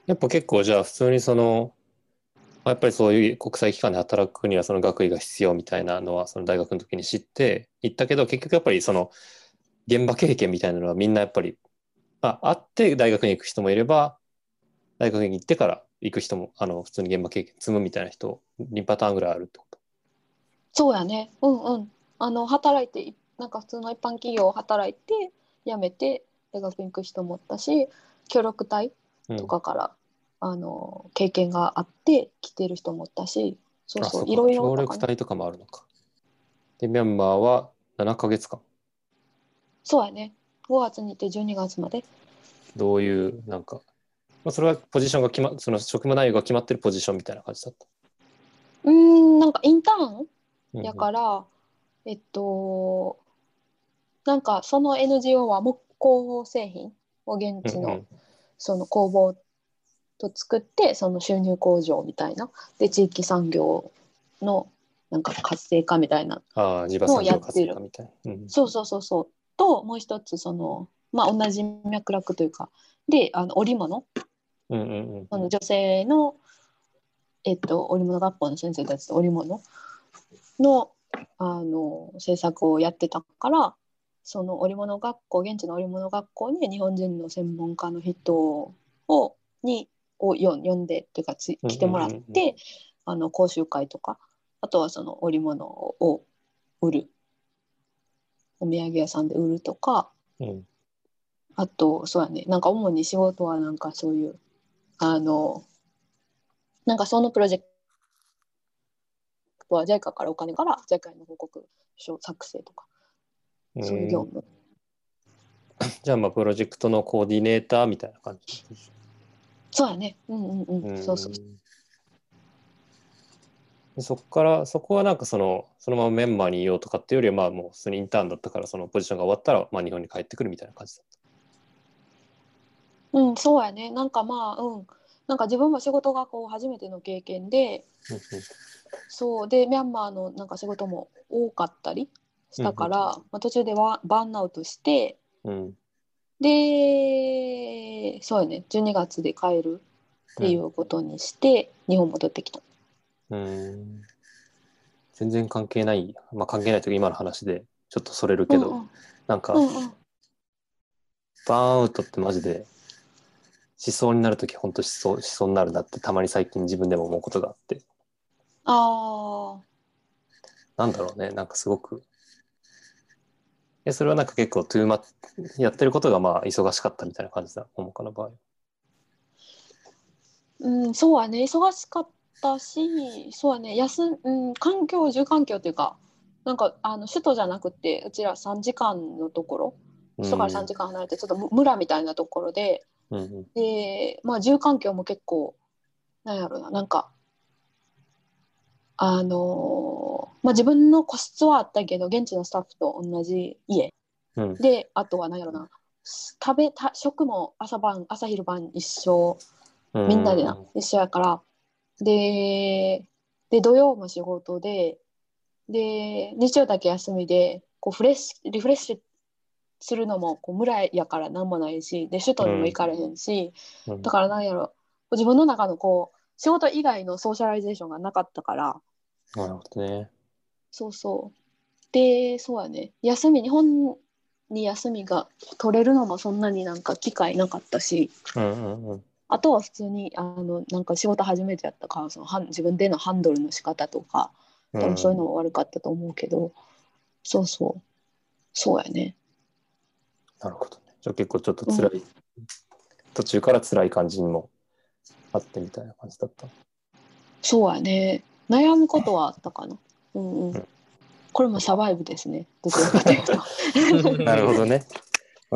やっぱ結構じゃあ普通にその、まあやっぱりそういう国際機関で働くにはその学位が必要みたいなのはその大学の時に知って行ったけど結局やっぱりその現場経験みたいなのはみんなやっぱり、まあ、あって大学に行く人もいれば大学に行ってから行く人もあの普通に現場経験積むみたいな人2パターンぐらいあるってこと？そうやねうんうんあの働いていなんか普通の一般企業を働いて辞めて大学に行く人もおったし協力隊うん。とかから、あの経験があって来てる人もおったしそうあそういろいろ協力隊とかもあるのか。でミャンマーは7ヶ月間。そうやね。5月に行って12月まで。どういうなんか、まあ、それはポジションが決まその職務内容が決まってるポジションみたいな感じだった。うーんなんかインターンうんうん。やから、えっとなんかその NGO は木工製品を現地のうんうん。その工房と作ってその収入向上みたいな。で地域産業のなんか活性化みたいな。ああ、地場産業活性化みたいな。うんそうそうそうそう。ともう一つそのまあ同じ脈絡というか。であの織物。うんうんうん。その女性のえっと織物学校の先生たちと織物のあの制作をやってたからその織物学校現地の織物学校に日本人の専門家の人をにをよ呼んでっていうかつ来てもらって、うんうんうんあの講習会とかあとはその織物を売る。お土産屋さんで売るとかうん。あとそうやね。なんか主に仕事はなんかそういうあのなんかそのプロジェクトは JICA からお金から JICA への報告書作成とかそういう業務。じゃあまあプロジェクトのコーディネーターみたいな感じ。そうやね。うんうんうん。そうそう。でそこからそこはなんかそのそのままメンバーにいようとかっていうよりはまあもう普通にインターンだったからそのポジションが終わったらまあ日本に帰ってくるみたいな感じだっうん、そうやね。なんかまあ、うん。なんか自分も仕事がこう初めての経験で、た。そうでミャンマーのなんか仕事も多かったりしたから、まあ、途中でワバーンアウトしてうん。でそうやね。12月で帰るっていうことにして、日本戻ってきた。うん。全然関係ないまあ関係ないというか今の話でちょっとそれるけど、うんうん。なんか、うんうん。バーンアウトってマジで思想になるとき本当思想思想になるなってたまに最近自分でも思うことがあって。あなんだろうね。なんかすごくえそれはなんか結構トゥーマやってることがまあ忙しかったみたいな感じだ思うかな場合。ーうんそうやね忙しかったしそうやね休ん、うん、環境住環境っていうかなんかあの首都じゃなくてうちら3時間のところ首都から3時間離れてちょっとむ村みたいなところで、うんうん。でまあ住環境も結構なんやろななんかあのーまあ自分の個室はあったけど現地のスタッフと同じ家。うん。であとはなんやろな。食べた食も朝晩朝昼晩一緒。うん。みんなでな、一緒やから。でで土曜も仕事でで日曜だけ休みでこうフレッシュリフレッシュするのもこう村やから何もないしで首都にも行かれへんし、うん。だからなんやろ。自分の中のこう仕事以外の socialization がなかったから。なるほどね。そうそう。でそうやね。休み日本に休みが取れるのもそんなになんか機会なかったし。うんうんうん。あとは普通にあのなんか仕事初めてやったからその自分でのハンドルの仕方とか多分そういうのも悪かったと思うけど、そうそう。そうやね。なるほどね。じゃあ結構ちょっと辛い、途中から辛い感じにもあってみたいな感じだった。そうやね。悩むことはあったかな。うんうん、うん。これもサバイブですね。なるほどね。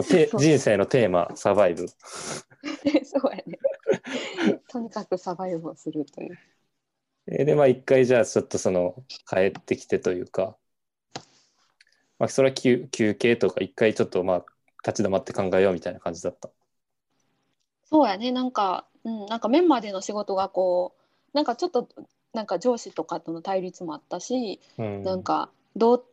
人生のテーマサバイブ。そうやね。とにかくサバイブをするという。えーでまあ一回じゃあちょっとその帰ってきてというか、まあ、それは休休憩とか一回ちょっとまあ立ち止まって考えようみたいな感じだった。そうやね。なんか、うん、なんかメンマでの仕事がこうなんかちょっとなんか上司とかとの対立もあったし、うん、なんかどう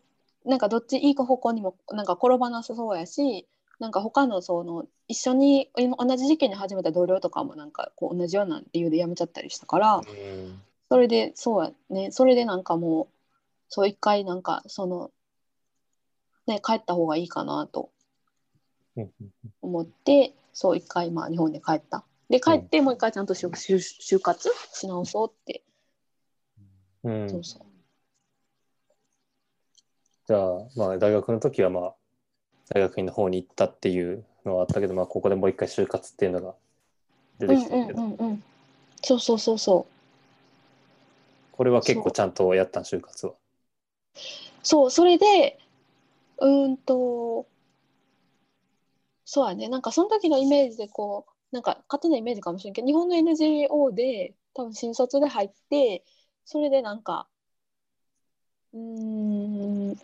なんかどっちいい方向にもなんか転ばなさそうやしなんか他のその一緒に今同じ時期に始めた同僚とかもなんかこう同じような理由で辞めちゃったりしたからうん。それでそうやね。それでなんかもうそう一回なんかそのね帰った方がいいかなとうん。思ってそう一回まあ日本に帰った。で帰ってもう一回ちゃんと就就就活し直そうって、うん。そうそう。じゃあまあ大学の時はまあ大学院の方に行ったっていうのはあったけど、まあ、ここでもう一回就活っていうのが出てきたけど、うんうんうんうん。そうそうそうそう。これは結構ちゃんとやったん就活は。そうそれでうーんとそうやね。なんかその時のイメージでこうなんか勝手なイメージかもしれんけど日本の NGO で多分新卒で入ってそれでなんかうーん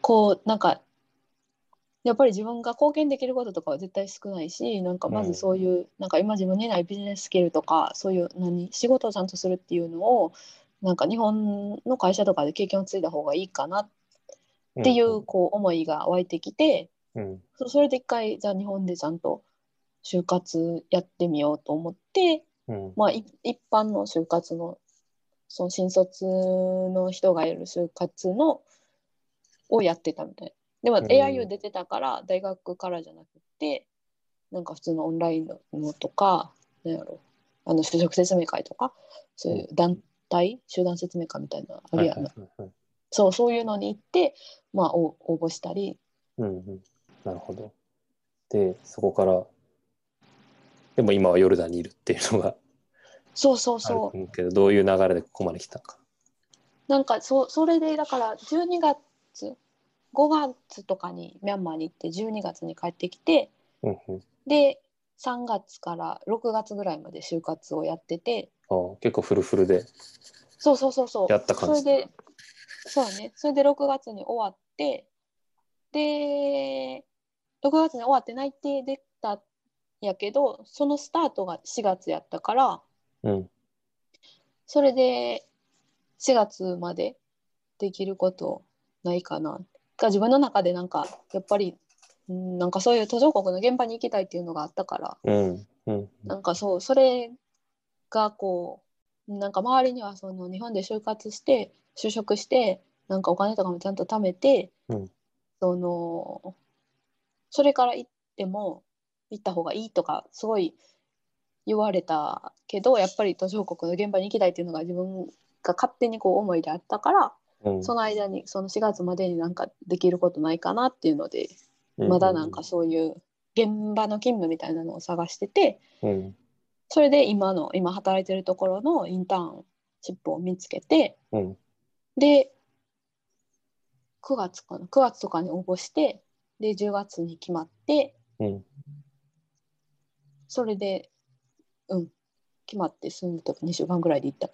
こうなんかやっぱり自分が貢献できることとかは絶対少ないしなんかまずそういう、なんか今自分にないビジネススキルとかそういう何仕事をちゃんとするっていうのをなんか日本の会社とかで経験を積いだ方がいいかなっていうこう思いが湧いてきて、うん。そそれで一回じゃあ日本でちゃんと就活やってみようと思って、うん。まあ、い一般の就活のその新卒の人がいる就活のをやってたみたい。な。でもうん。AIU 出てたから大学からじゃなくてなんか普通のオンラインののとかなんやろ。あの就職説明会とかそういう団体？集団説明会みたいなあるやんな、はいはいはいそうそういうのに行って、まあ、お応募したりうんうん、なるほど。でそこからでも今はヨルダンにいるっていうのがそうそうそうけどどういう流れでここまで来たのか。なんかそそれでだから12月5月とかにミャンマーに行って12月に帰ってきてうんうんで3月から6月ぐらいまで就活をやっててあー結構フルフルで。そうそうそうそうやった感じそれでそうだねそれで6月に終わってで6月に終わって内定できたんやけどそのスタートが4月やったからうん。それで4月までできることないかなが自分の中でなんかやっぱりうんなんかそういう途上国の現場に行きたいっていうのがあったからうん。うん。なんかそうそれがこうなんか周りにはその日本で就活して就職してなんかお金とかもちゃんと貯めて、うんそのそれから行っても行った方がいいとかすごい言われたけどやっぱり途上国の現場に行きたいっていうのが自分が勝手にこう思いであったから、うんその間にその4月までになんかできることないかなっていうので、うんまだなんかそういう現場の勤務みたいなのを探してて。うん。それで今の今働いてるところのインターンシップを見つけてうん。で9月かな9月とかに応募してで10月に決まってうん。それでうん。決まってすぐと2週間ぐらいで行った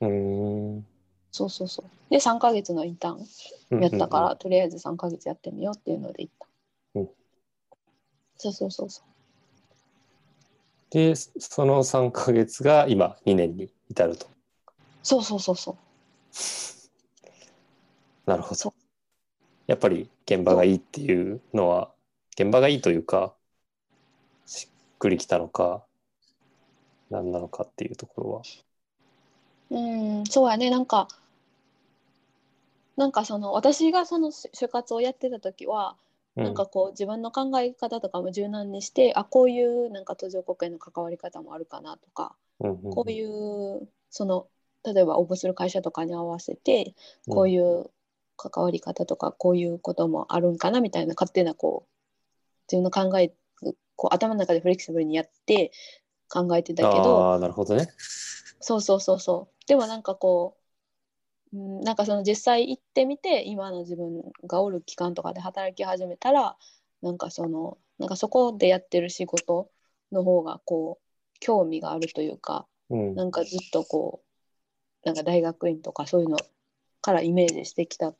うん。そうそうそう。で3ヶ月のインターンやったから、とりあえず3ヶ月やってみようっていうので行った、うん。そうそうそうそう。で、その3ヶ月が今2年に至ると。そうそうそうそう。なるほそど。やっぱり現場がいいっていうのは、現場がいいというか、しっくりきたのか、何なのかっていうところは。うんそうやね。なんかなんかその私がその就就活をやってた時は、うん。なんかこう自分の考え方とかも柔軟にしてあこういうなんか途上国への関わり方もあるかなとか、うんうんこういうその例えば応募する会社とかに合わせてこういう関わり方とかこういうこともあるんかなみたいな勝手なこう自分の考えこう頭の中でフレキシブルにやって考えてたけどああ、なるほどね。そうそうそうそうでもなんかこう、うん、なんかその実際行ってみて今の自分がおる期間とかで働き始めたらなんかそのなんかそこでやってる仕事の方がこう興味があるというかうん。なんかずっとこうなんか大学院とかそういうのからイメージしてきた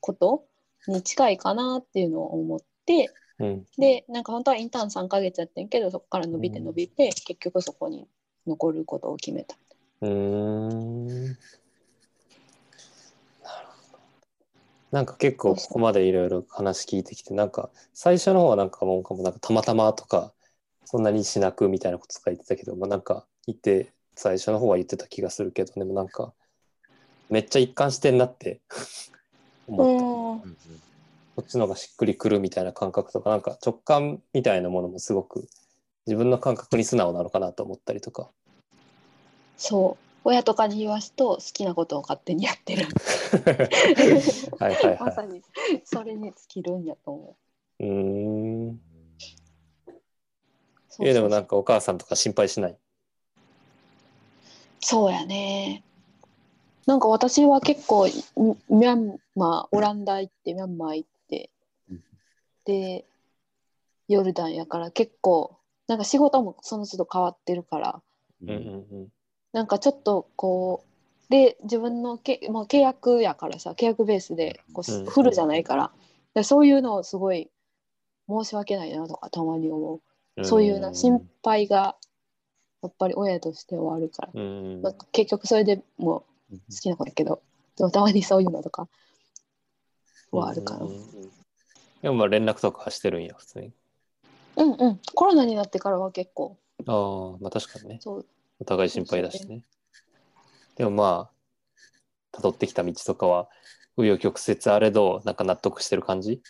ことに近いかなっていうのを思ってうん。でなんか本当はインターン3ヶ月やってんけどそこから伸びて伸びて、結局そこに残ることを決めた。うーん。なるほど。なんか結構ここまでいろいろ話聞いてきて、なんか最初の方はなんかもうかもなんかたまたまとか、そんなにしなくみたいなこととか言ってたけど、まあなんか言って、最初の方は言ってた気がするけど、でもなんかめっちゃ一貫してんなって思った。うんこっちの方がしっくりくるみたいな感覚とか、なんか直感みたいなものもすごく自分の感覚に素直なのかなと思ったりとか。そう親とかに言わすと好きなことを勝手にやってる はいはいはまさにそれに尽きるんやと思うい。うーん。えでもなんかかお母さんとか心配しない？そうやねなんか私は結構ミミャンマーオランダ行ってミャンマー行ってうんでヨルダンやから結構なんか仕事もその都度変わってるからうん。うんなんかちょっとこうで自分のけもう契約やからさ契約ベースでこううんフルじゃないから、でそういうのをすごい申し訳ないなとかたまに思う、うん。そういうな心配がやっぱり親としてはあるから、うん。まあ、結局それでもう好きな子だけどでもたまにそういうのとかはあるかな、でもまあ連絡とかはしてるんや、普通に。うんうんコロナになってからは結構ああ、まあ確かにね。そうお互い心配だしね。でもまあ、辿ってきた道とかは、紆余曲折あれど、なんか納得してる感じ？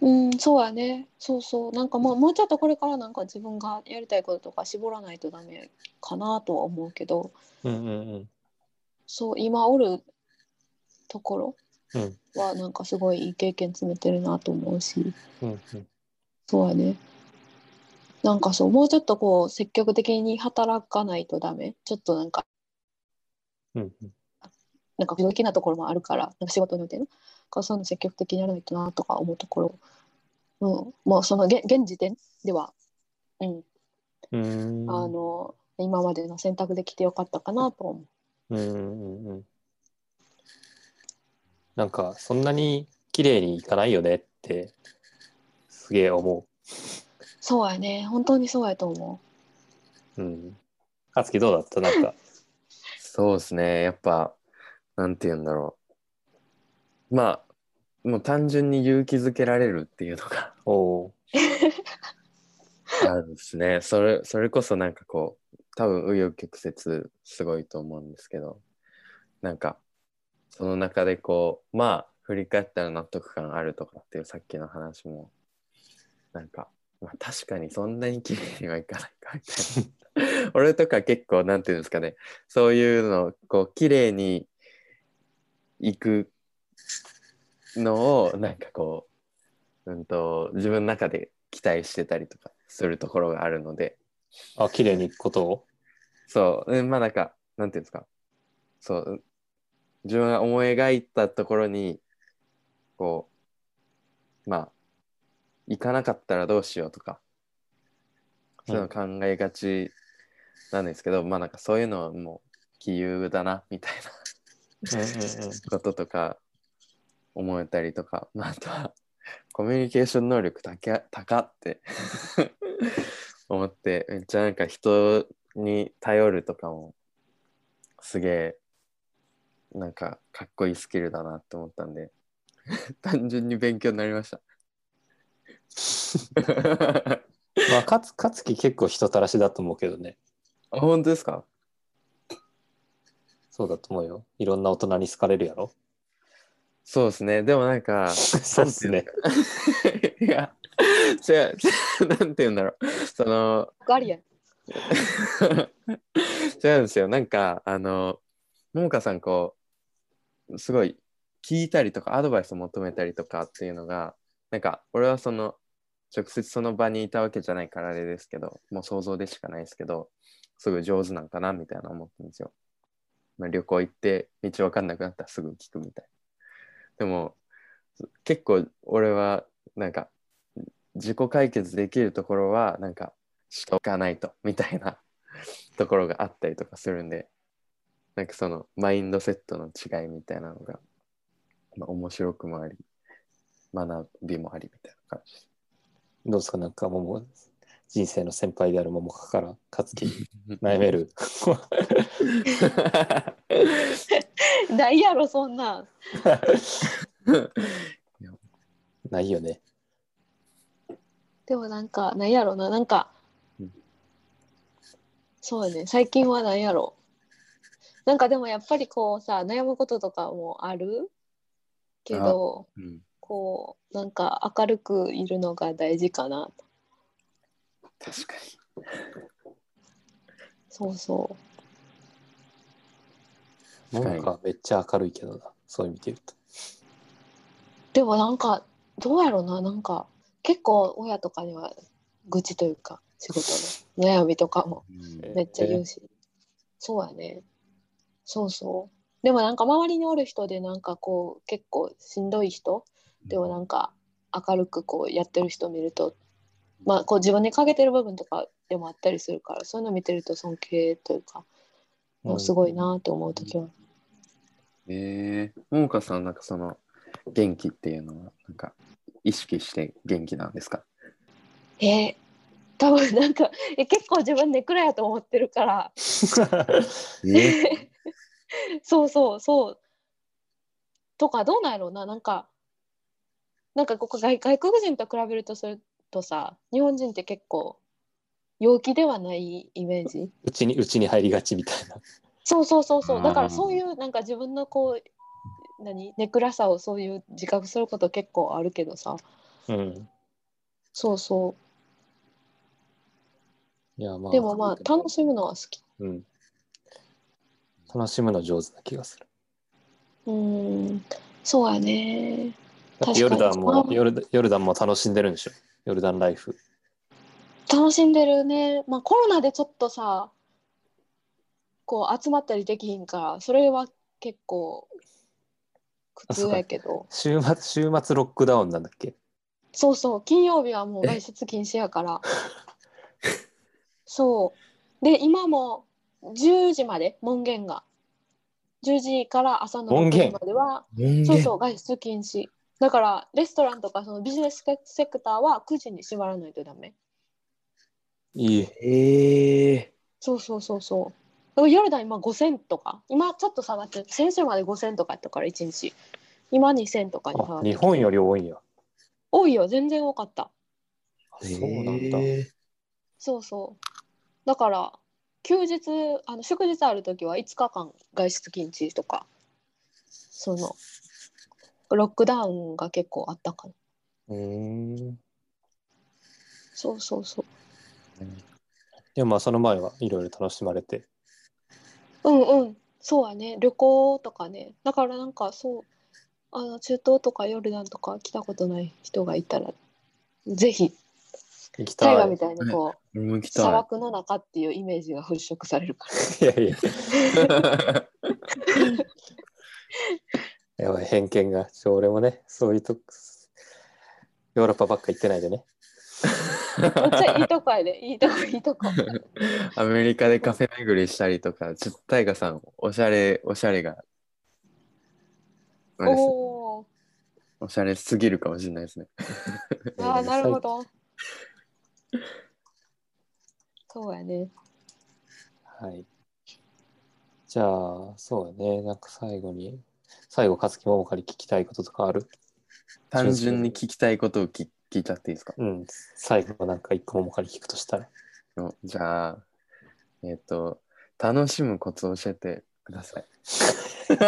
うん、そうやね。そうそう。なんかもうもうちょっとこれからなんか自分がやりたいこととか絞らないとダメかなとは思うけど、うんうんうん。そう、今おるところうんはなんかすごいいい経験詰めてるなと思うし、うんうん。そうやね。なんかそう、もうちょっとこう積極的に働かないとダメ。ちょっとなんか、うんうんなんか不動的なところもあるから、なんか仕事においてね。からそういうの積極的にやらないとなとか思うところ、うん、もうその現現時点では、うん、うーん。あの今までの選択できてよかったかなと思う。うんうんうん。なんか、そんなに綺麗にいかないよねって、すげえ思そうやね本当にそうやと思う。うん。かつきどうだった？なんか。そうですね。やっぱ、なんて言うんだろう。まあ、もう単純に勇気づけられるっていうのがおお あるんですね。それ、それこそなんかこう、多分紆余曲折すごいと思うんですけど、なんか、その中でこう、まあ、振り返ったら納得感あるとかっていうさっきの話も、なんか、まあ、確かにそんなに綺麗にはいかないかみたいな。俺とか結構、なんていうんですかね、そういうのを、こう、綺麗にいくのを、なんかこう、うんと、自分の中で期待してたりとかするところがあるので、あ、綺麗にいくことを？そう、うんまあなんか、なんていうんですか、そう、自分が思い描いたところに、こう、まあ、行かなかったらどうしようとか、そういうの考えがちなんですけど、まあなんかそういうのはもう、杞憂だな、みたいな。うんうんうん。こととか思えたりとか、まあ、あとはコミュニケーション能力高高って思ってめっちゃなんか人に頼るとかもすげえなんかかっこいいスキルだなって思ったんで 単純に勉強になりました。まあ、かつ、かつき結構人たらしだと思うけどね。あ本当ですか？そうだと思うよ。いろんな大人に好かれるやろ。そうですね。でもなんか、そうっすね。いや、違う、なんて言うんだろう。その、ガリやん。違うんですよ。なんか、あの、ももかさん、こう、すごい聞いたりとか、アドバイスを求めたりとかっていうのが、なんか、俺はその、直接その場にいたわけじゃないからあれですけど、もう想像でしかないですけど、すごい上手なんかなみたいな思ってるんですよ。まあ、旅行行って、道わかんなくなったらすぐ聞くみたいな。でも、結構俺は、なんか、自己解決できるところは、なんか、しとかないと、みたいな ところがあったりとかするんで、なんかそのマインドセットの違いみたいなのが、まあ、面白くもあり、学びもありみたいな感じです。どうですか？なんかもう人生の先輩である桃香からかつき悩める？ないやろ、そんなん。ないよね。でもなんか、なんやろな、なんかうん、そうやね、最近はなんやろ。なんかでもやっぱりこうさ、悩むこととかもある？けど、うん、こう、なんか明るくいるのが大事かな。確かそうそう。なんかめっちゃ明るいけどな。そういう意味で言うと。でもなんか、どうやろうな、なんか、結構親とかには愚痴というか、仕事の悩みとかもに。めっちゃ言うし。そうやね。そうそう。でもなんか周りにおる人でなんかこう結構しんどい人でもなんか明るくこうやってる人を見るとまあこう自分に欠けてる部分とかでもあったりするからそういうの見てると尊敬というかもうすごいなって思う時は。えー、ももかさん、なんかその元気っていうのは、なんか意識して元気なんですか？えー多分なんかえ結構自分ネクラやと思ってるから。え？そうそうそう。とかどうなんやろうな。なんかなんかここ外外国人と比べるとするとさ日本人って結構陽気ではないイメージ。うちにうちに入りがちみたいな。そうそうそうそう。だからそういうなんか自分のこう何？ネクラさをそういう自覚すること結構あるけどさうん。そうそいやまあ。うでもまあ楽しむのは好きうん。楽しむの上手な気がする。うーんそうやねヨルダンもヨルダンも楽しんでるんでしょ？ヨルダンライフ。楽しんでるねまあコロナでちょっとさこう集まったりできひんからそれは結構苦痛やけど。週末週末ロックダウンなんだっけ？そうそう金曜日はもう外出禁止やから。そう。で今も10時まで門限が。10時から朝の6門限？時まではそうそう外出禁止。だからレストランとかそのビジネスセクターは9時に閉まらないとダメ。いい。ええそうそうそうそうヨルダン今5000とか。今ちょっと下がって先週まで5000とかやったから1日。今2000とかに変わあって日本より多いんや。多いよ。全然多かった。あそうなんだ。えそうそう。だから休日あの祝日ある時は5日間外出禁止とか。そのロックダウンが結構あったかな。うー。ん。そうそうそう。でもまあその前はいろいろ楽しまれて。うんうんそうやね旅行とかねだからなんかそうあの中東とかヨルダンとか来たことない人がいたらぜひ行きたい。みたいにこう、俺も行き砂たい。漠の中っていうイメージが払拭されるから いやいや。やばい、偏見が。俺もね、そういうとこ、ヨーロッパばっか行ってないでね。めっちゃいいとこやで。いいとこいいとこ。アメリカでカフェ巡りしたりとか、ちょっとタイガさん、おしゃれ、おしゃれが、おおおしゃれすぎるかもしれないですね。ーあー なるほど。そうやね。はい。じゃあ、そうだね。なんか最後に、最後、勝木桃香に聞きたいこととかある？単純に聞きたいことを聞聞いちゃっていいですか？うん。最後、なんか一個桃香に聞くとしたら。のじゃあ、えっ、と、楽しむコツを教えてください。えー、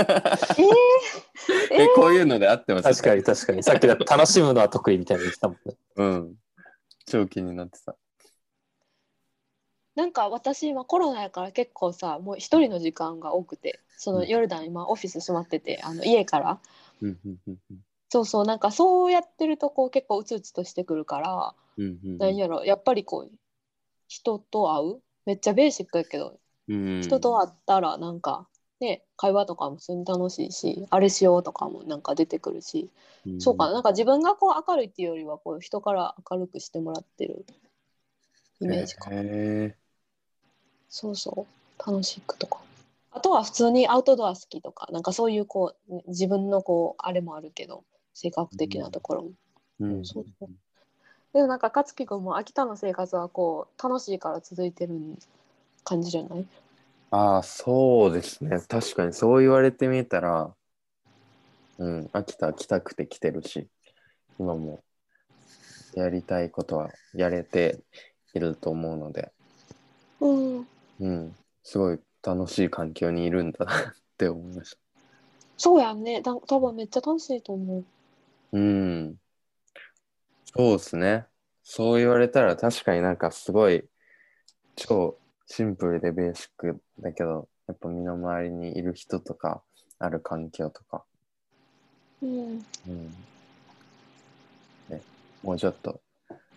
え、こういうのであってます確かに確かに。さっきだと楽しむのは得意みたいなの言ってたもんね。うん。超気になってた。なんか私今コロナやから結構さもう一人の時間が多くてそのヨルダン今オフィス閉まっててあの家からうんうんうんうんそうそうなんかそうやってるとこう結構うつうつとしてくるから、うんうんなんやろやっぱりこう人と会う？めっちゃベーシックやけどうん人と会ったらなんかね会話とかも普通に楽しいしあれしようとかもなんか出てくるし、そうかななんか自分がこう明るいっていうよりはこう人から明るくしてもらってるイメージかな。へそうそう楽しくとか。あとは普通にアウトドア好きとかなんかそういうこう自分のこうあれもあるけど性格的なところも、ーうん。そう。でもなんか勝樹君も秋田の生活はこう楽しいから続いてる感じじゃない？ああ、そうですね。確かにそう言われてみたら、うん、秋田来たくて来てるし、今もやりたいことはやれていると思うので、うん。うん、すごい楽しい環境にいるんだなって思いました。そうやんね。だ多分めっちゃ楽しいと思ううん。そうですね。そう言われたら確かになんかすごい超シンプルでベーシックだけど、やっぱ身の回りにいる人とか、ある環境とか、うんうんね、もうちょっと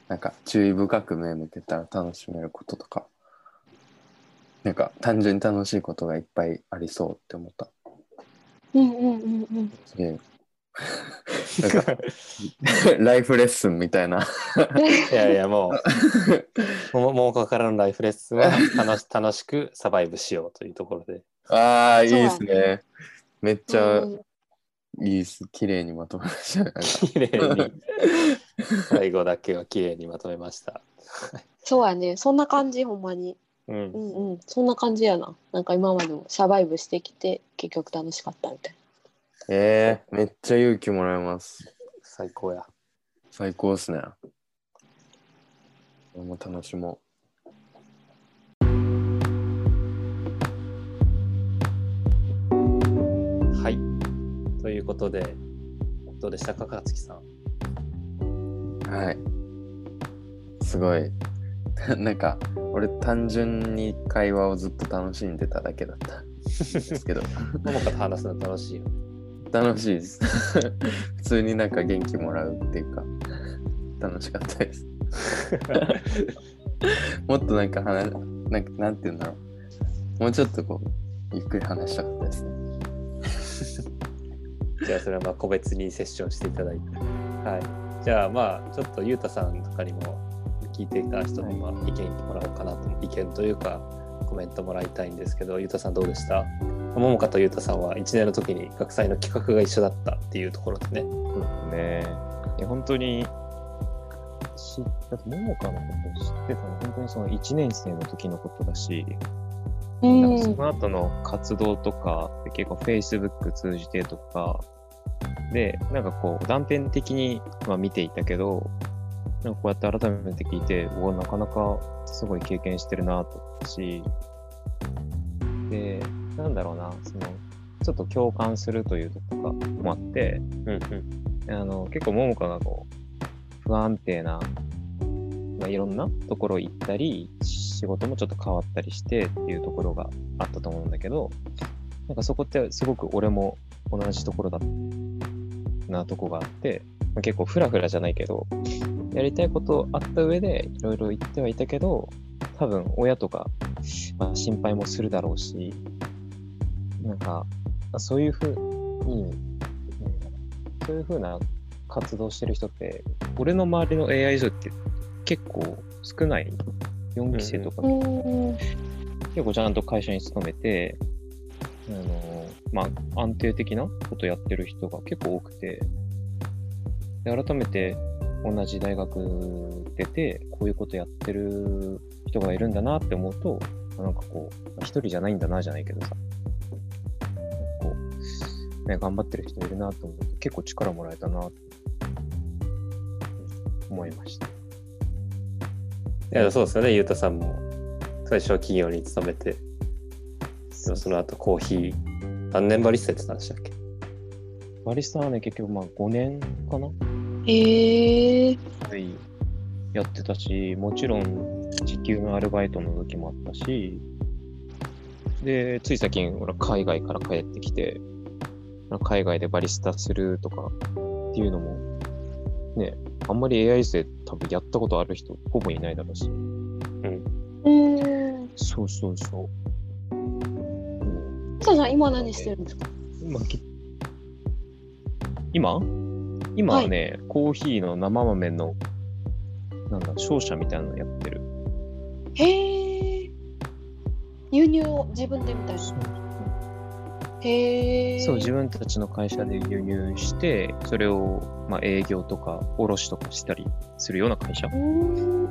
なんか注意深く目向けたら楽しめることとか、なんか単純に楽しいことがいっぱいありそうって思った。うんうんうんうんすげえ。なんか ライフレッスンみたいな。いやいや、もう、ももうここからのライフレッスンは楽し楽しくサバイブしようというところで。ああ、いいですね。めっちゃうんいいです。綺麗にまとめました。綺麗に、最後だけは綺麗にまとめました。そうやねそんな感じほんまにうんう。んうんそんな感じやななんか今までもサバイブしてきて結局楽しかったみたいえー、めっちゃ勇気もらえます。最高や。最高ですね。俺も楽しもはい。ということで、どうでしたか、勝木さん？う。はい。すごい。なんか、俺単純に会話をずっと楽しんでただけだったんですけど、桃香と話すの楽しいよ。楽しいです。普通になんか元気もらうっていうか、楽しかったです。もっとなんか話、なんかなんて言うんだろう。もうちょっとこう、ゆっくり話したかったですね。じゃあそれはまあ個別にセッションしていただいて。はい。じゃあまあちょっとゆうたさんとかにも聞いていた人にも意見もらおうかなと、意見というかコメントもらいたいんですけど、ゆうたさんどうでした？桃香とゆうたさんは1年の時に学祭の企画が一緒だったっていうところですね。そうですね。いや、本当に、し、だって、桃香のことを知ってたの、本当にその1年生の時のことだし、うなんかそん。の後の活動とか、結構 Facebook 通じてとか、で、なんかこう断片的には見ていたけど、なんかこうやって改めて聞いて、うわ、なかなかすごい経験してるなと思ったし、で、なんだろうな、その、ちょっと共感するというとこがもあって、うんうん。あの結構桃香がこう不安定な、まあ、いろんなところ行ったり仕事もちょっと変わったりしてっていうところがあったと思うんだけどなんかそこってすごく俺も同じところだなとこがあって、まあ、結構フラフラじゃないけどやりたいことあった上でいろいろ言ってはいたけど多分親とか、まあ、心配もするだろうしなんかそういうふうにうんそういう風な活動してる人って、俺の周りの AI 以上って結構少ない。4期生とか、うん。結構ちゃんと会社に勤めて、あのまあ、安定的なことやってる人が結構多くて、で改めて同じ大学出て、こういうことやってる人がいるんだなって思うと、なんかこう、一人じゃないんだなじゃないけどさ、ね、頑張ってる人いるなと思うと、結構力もらえたなって。思いました。いやそうですよね、ゆうたさんも最初は企業に勤めて、でもその後コーヒー、何年バリスタやってたんでしたっけ？バリスタはね、結局まあ5年かな？へえ。はい、やってたし、もちろん時給のアルバイトの時もあったし、で、つい最近、俺海外から帰ってきて、海外でバリスタするとかっていうのも、ね、あんまり AI で多分やったことある人ほぼいないだろうし。うん。そうそうそう。うんささん、今何してるんですか？今、き今？今はね、コーヒーの生豆の、なんだ、商社みたいなのやってる。へえ。輸入を自分でみたいな。へえ。そう、自分たちの会社で輸入して、それを、まあ、営業とか卸とかしたりするような会社う。ん。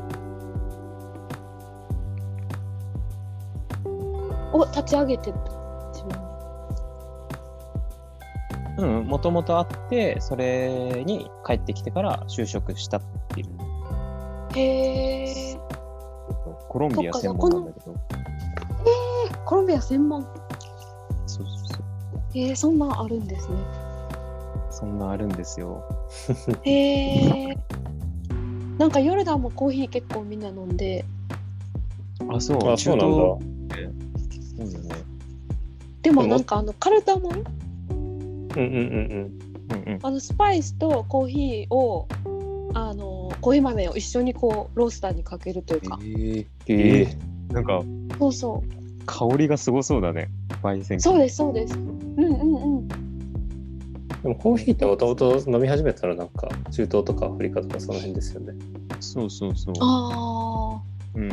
を立ち上げてうん、もともとあって、それに帰ってきてから就職したっていう。へえ。コロンビア専門なんだけど。コロンビア専門。えー、そんなんあるんですね。そんなあるんですよ。へえ。なんかヨルダンもコーヒー結構みんな飲んで、あ、そう。あ、そうなんだ。そうだよね。でもなんかあのカルダモン、うんうんうんうんうん。あのスパイスとコーヒーをあのコーヒー豆を一緒にこうロースターにかけるというか、えー、うん。ええなんか、そうそう、香りがすごそうだね。焙煎機。そうですそうです。うんうんうん。でもコーヒーってもともと飲み始めたらなんか中東とかアフリカとかその辺ですよね。そうそうそう。あうん。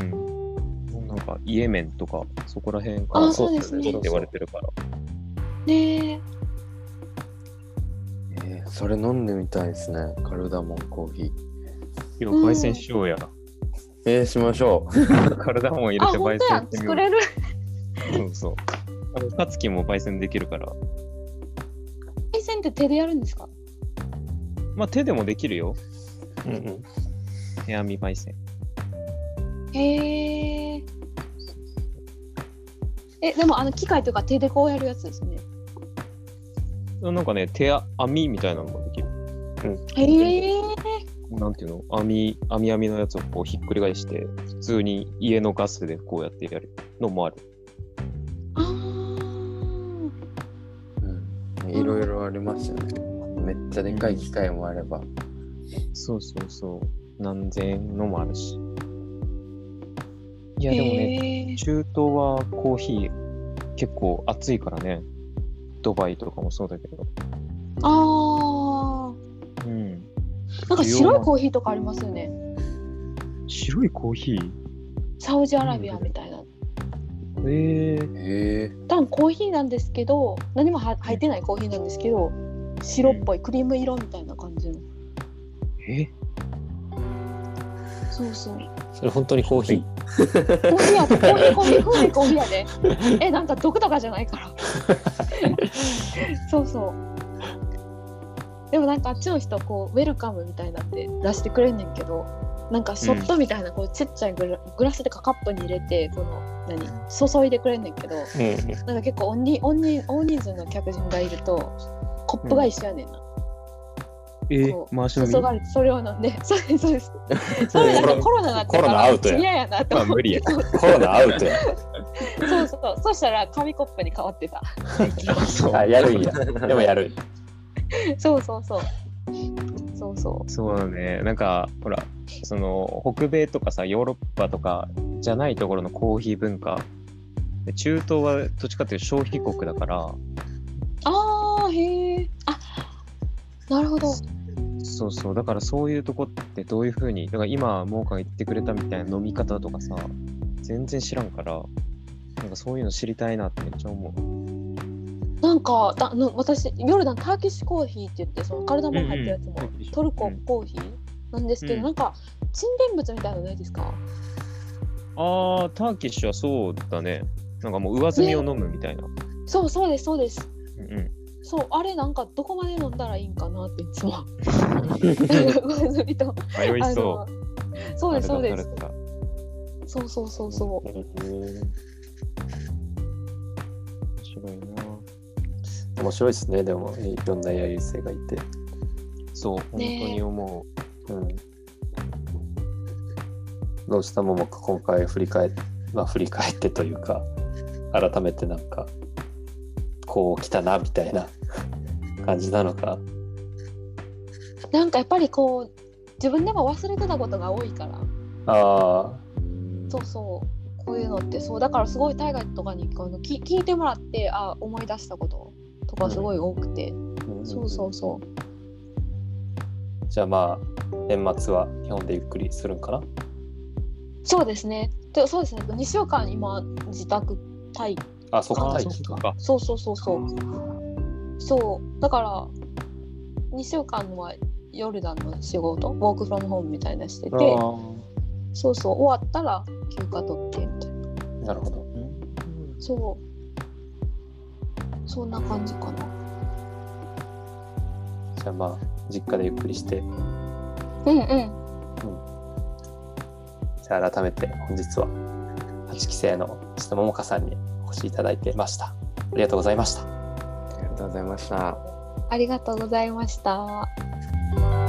なんか、イエメンとか、そこら辺かあらーそうですねって言われてるから。あ、ねえ。えーそれ飲んでみたいですね。カルダモンコーヒー。今日焙煎しようや。えー、しましょう。カルダモン入あ、れて焙煎してみよう。作れる。そうそう。あの、カツキも焙煎できるから。焙煎って手でやるんですか？まあ、手でもできるよ。うんうん。手編み焙煎。へえ。え、でもあの機械とか手でこうやるやつですね。なんかね、手編みみたいなのもできる。へえ。なんていうの？編み、編み編みのやつをこうひっくり返して、普通に家のガスでこうやってやるのもある。いろいろありますよね。めっちゃでかい機械もあれば。そうそうそう。何千円のもあるし。いや、でもね、えー、中東はコーヒー結構暑いからね。ドバイとかもそうだけど。ああ。うん。なんか白いコーヒーとかありますよね。白いコーヒー？サウジアラビアみたいな。えー、へえ多分コーヒーなんですけど、何もは入ってないコーヒーなんですけど、白っぽいクリーム色みたいな感じの。え？そうそう。それ本当にコーヒー？コーヒーやで、コーヒー、コーヒー、コーヒー、コーヒーやで。え、なんか毒とかじゃないから。そうそう。でもなんかあっちの人こうウェルカムみたいなんで出してくれんねんけどなんかショットみたいなこうちっちゃいグラ,、グラスでかカップに入れてこの何注いでくれんねんけどうん。なんか結構大人大人大人数の客人がいるとコップが一緒やねんな、えーこ、う回し飲み？注がれてそれを飲んで そうですそうです。それなんかコロナになってかコロナらアウトや。嫌やなって思って。まあ無理や。コロナアウトや。そうそう。そしたら紙コップに変わってた。あやるんや。でもやる。そうそうそうそうそうそうだね。なんか、ほら、その、北米とかさ、ヨーロッパとかじゃないところのコーヒー文化。で中東はどっちかっていうと消費国だから、ああへえあなるほどそうそう、だからそういうとこってどういうふうに、だから今、モーカが言ってくれたみたいな飲み方とかさ、全然知らんから、なんかそういうの知りたいなってめっちゃ思う。なんかだあの私ヨルダンターキッシュコーヒーって言ってその体も入ったやつも、うんうんトルココーヒーなんですけど、うん。なんか沈殿物みたいなのないですか？あー、ターキッシュはそうだね。なんかもう上積みを飲むみたいな。そうそうですそうです。うんうん。そうあれなんかどこまで飲んだらいいんかなっていつも。上積みと迷いあそう。のそうですそうです。そうそうそうそう。面白いな。面白いですね。でも、いろんなやり性がいて。そう、本当に思うん。どうしたももか今回振り返っまあ振り返ってというか、改めてなんか、こう来たなみたいな感じなのか。なんかやっぱりこう自分でも忘れてたことが多いからああ、う。そうそうこういうのってそうだからすごい大河とかに聞いてもらってあ思い出したこととかすごい多くて、うん。そうそうそう。じゃあまあ、年末は日本でゆっくりするんかな？そうですね。でそうですね。2週間今自宅待あ、そうか、あそうか。そうそうそうそう。そう。だから2週間はヨルダンの仕事。ウォークフロムホームみたいなしてて。あそうそう。終わったら休暇取ってみたいな。ーなるほど。そうそんな感じかなじゃあまあ、実家でゆっくりして、うんうんじゃあ改めて本日は8期生の下桃香さんにお越しいただいてました。ありがとうございました。ありがとうございました。ありがとうございました。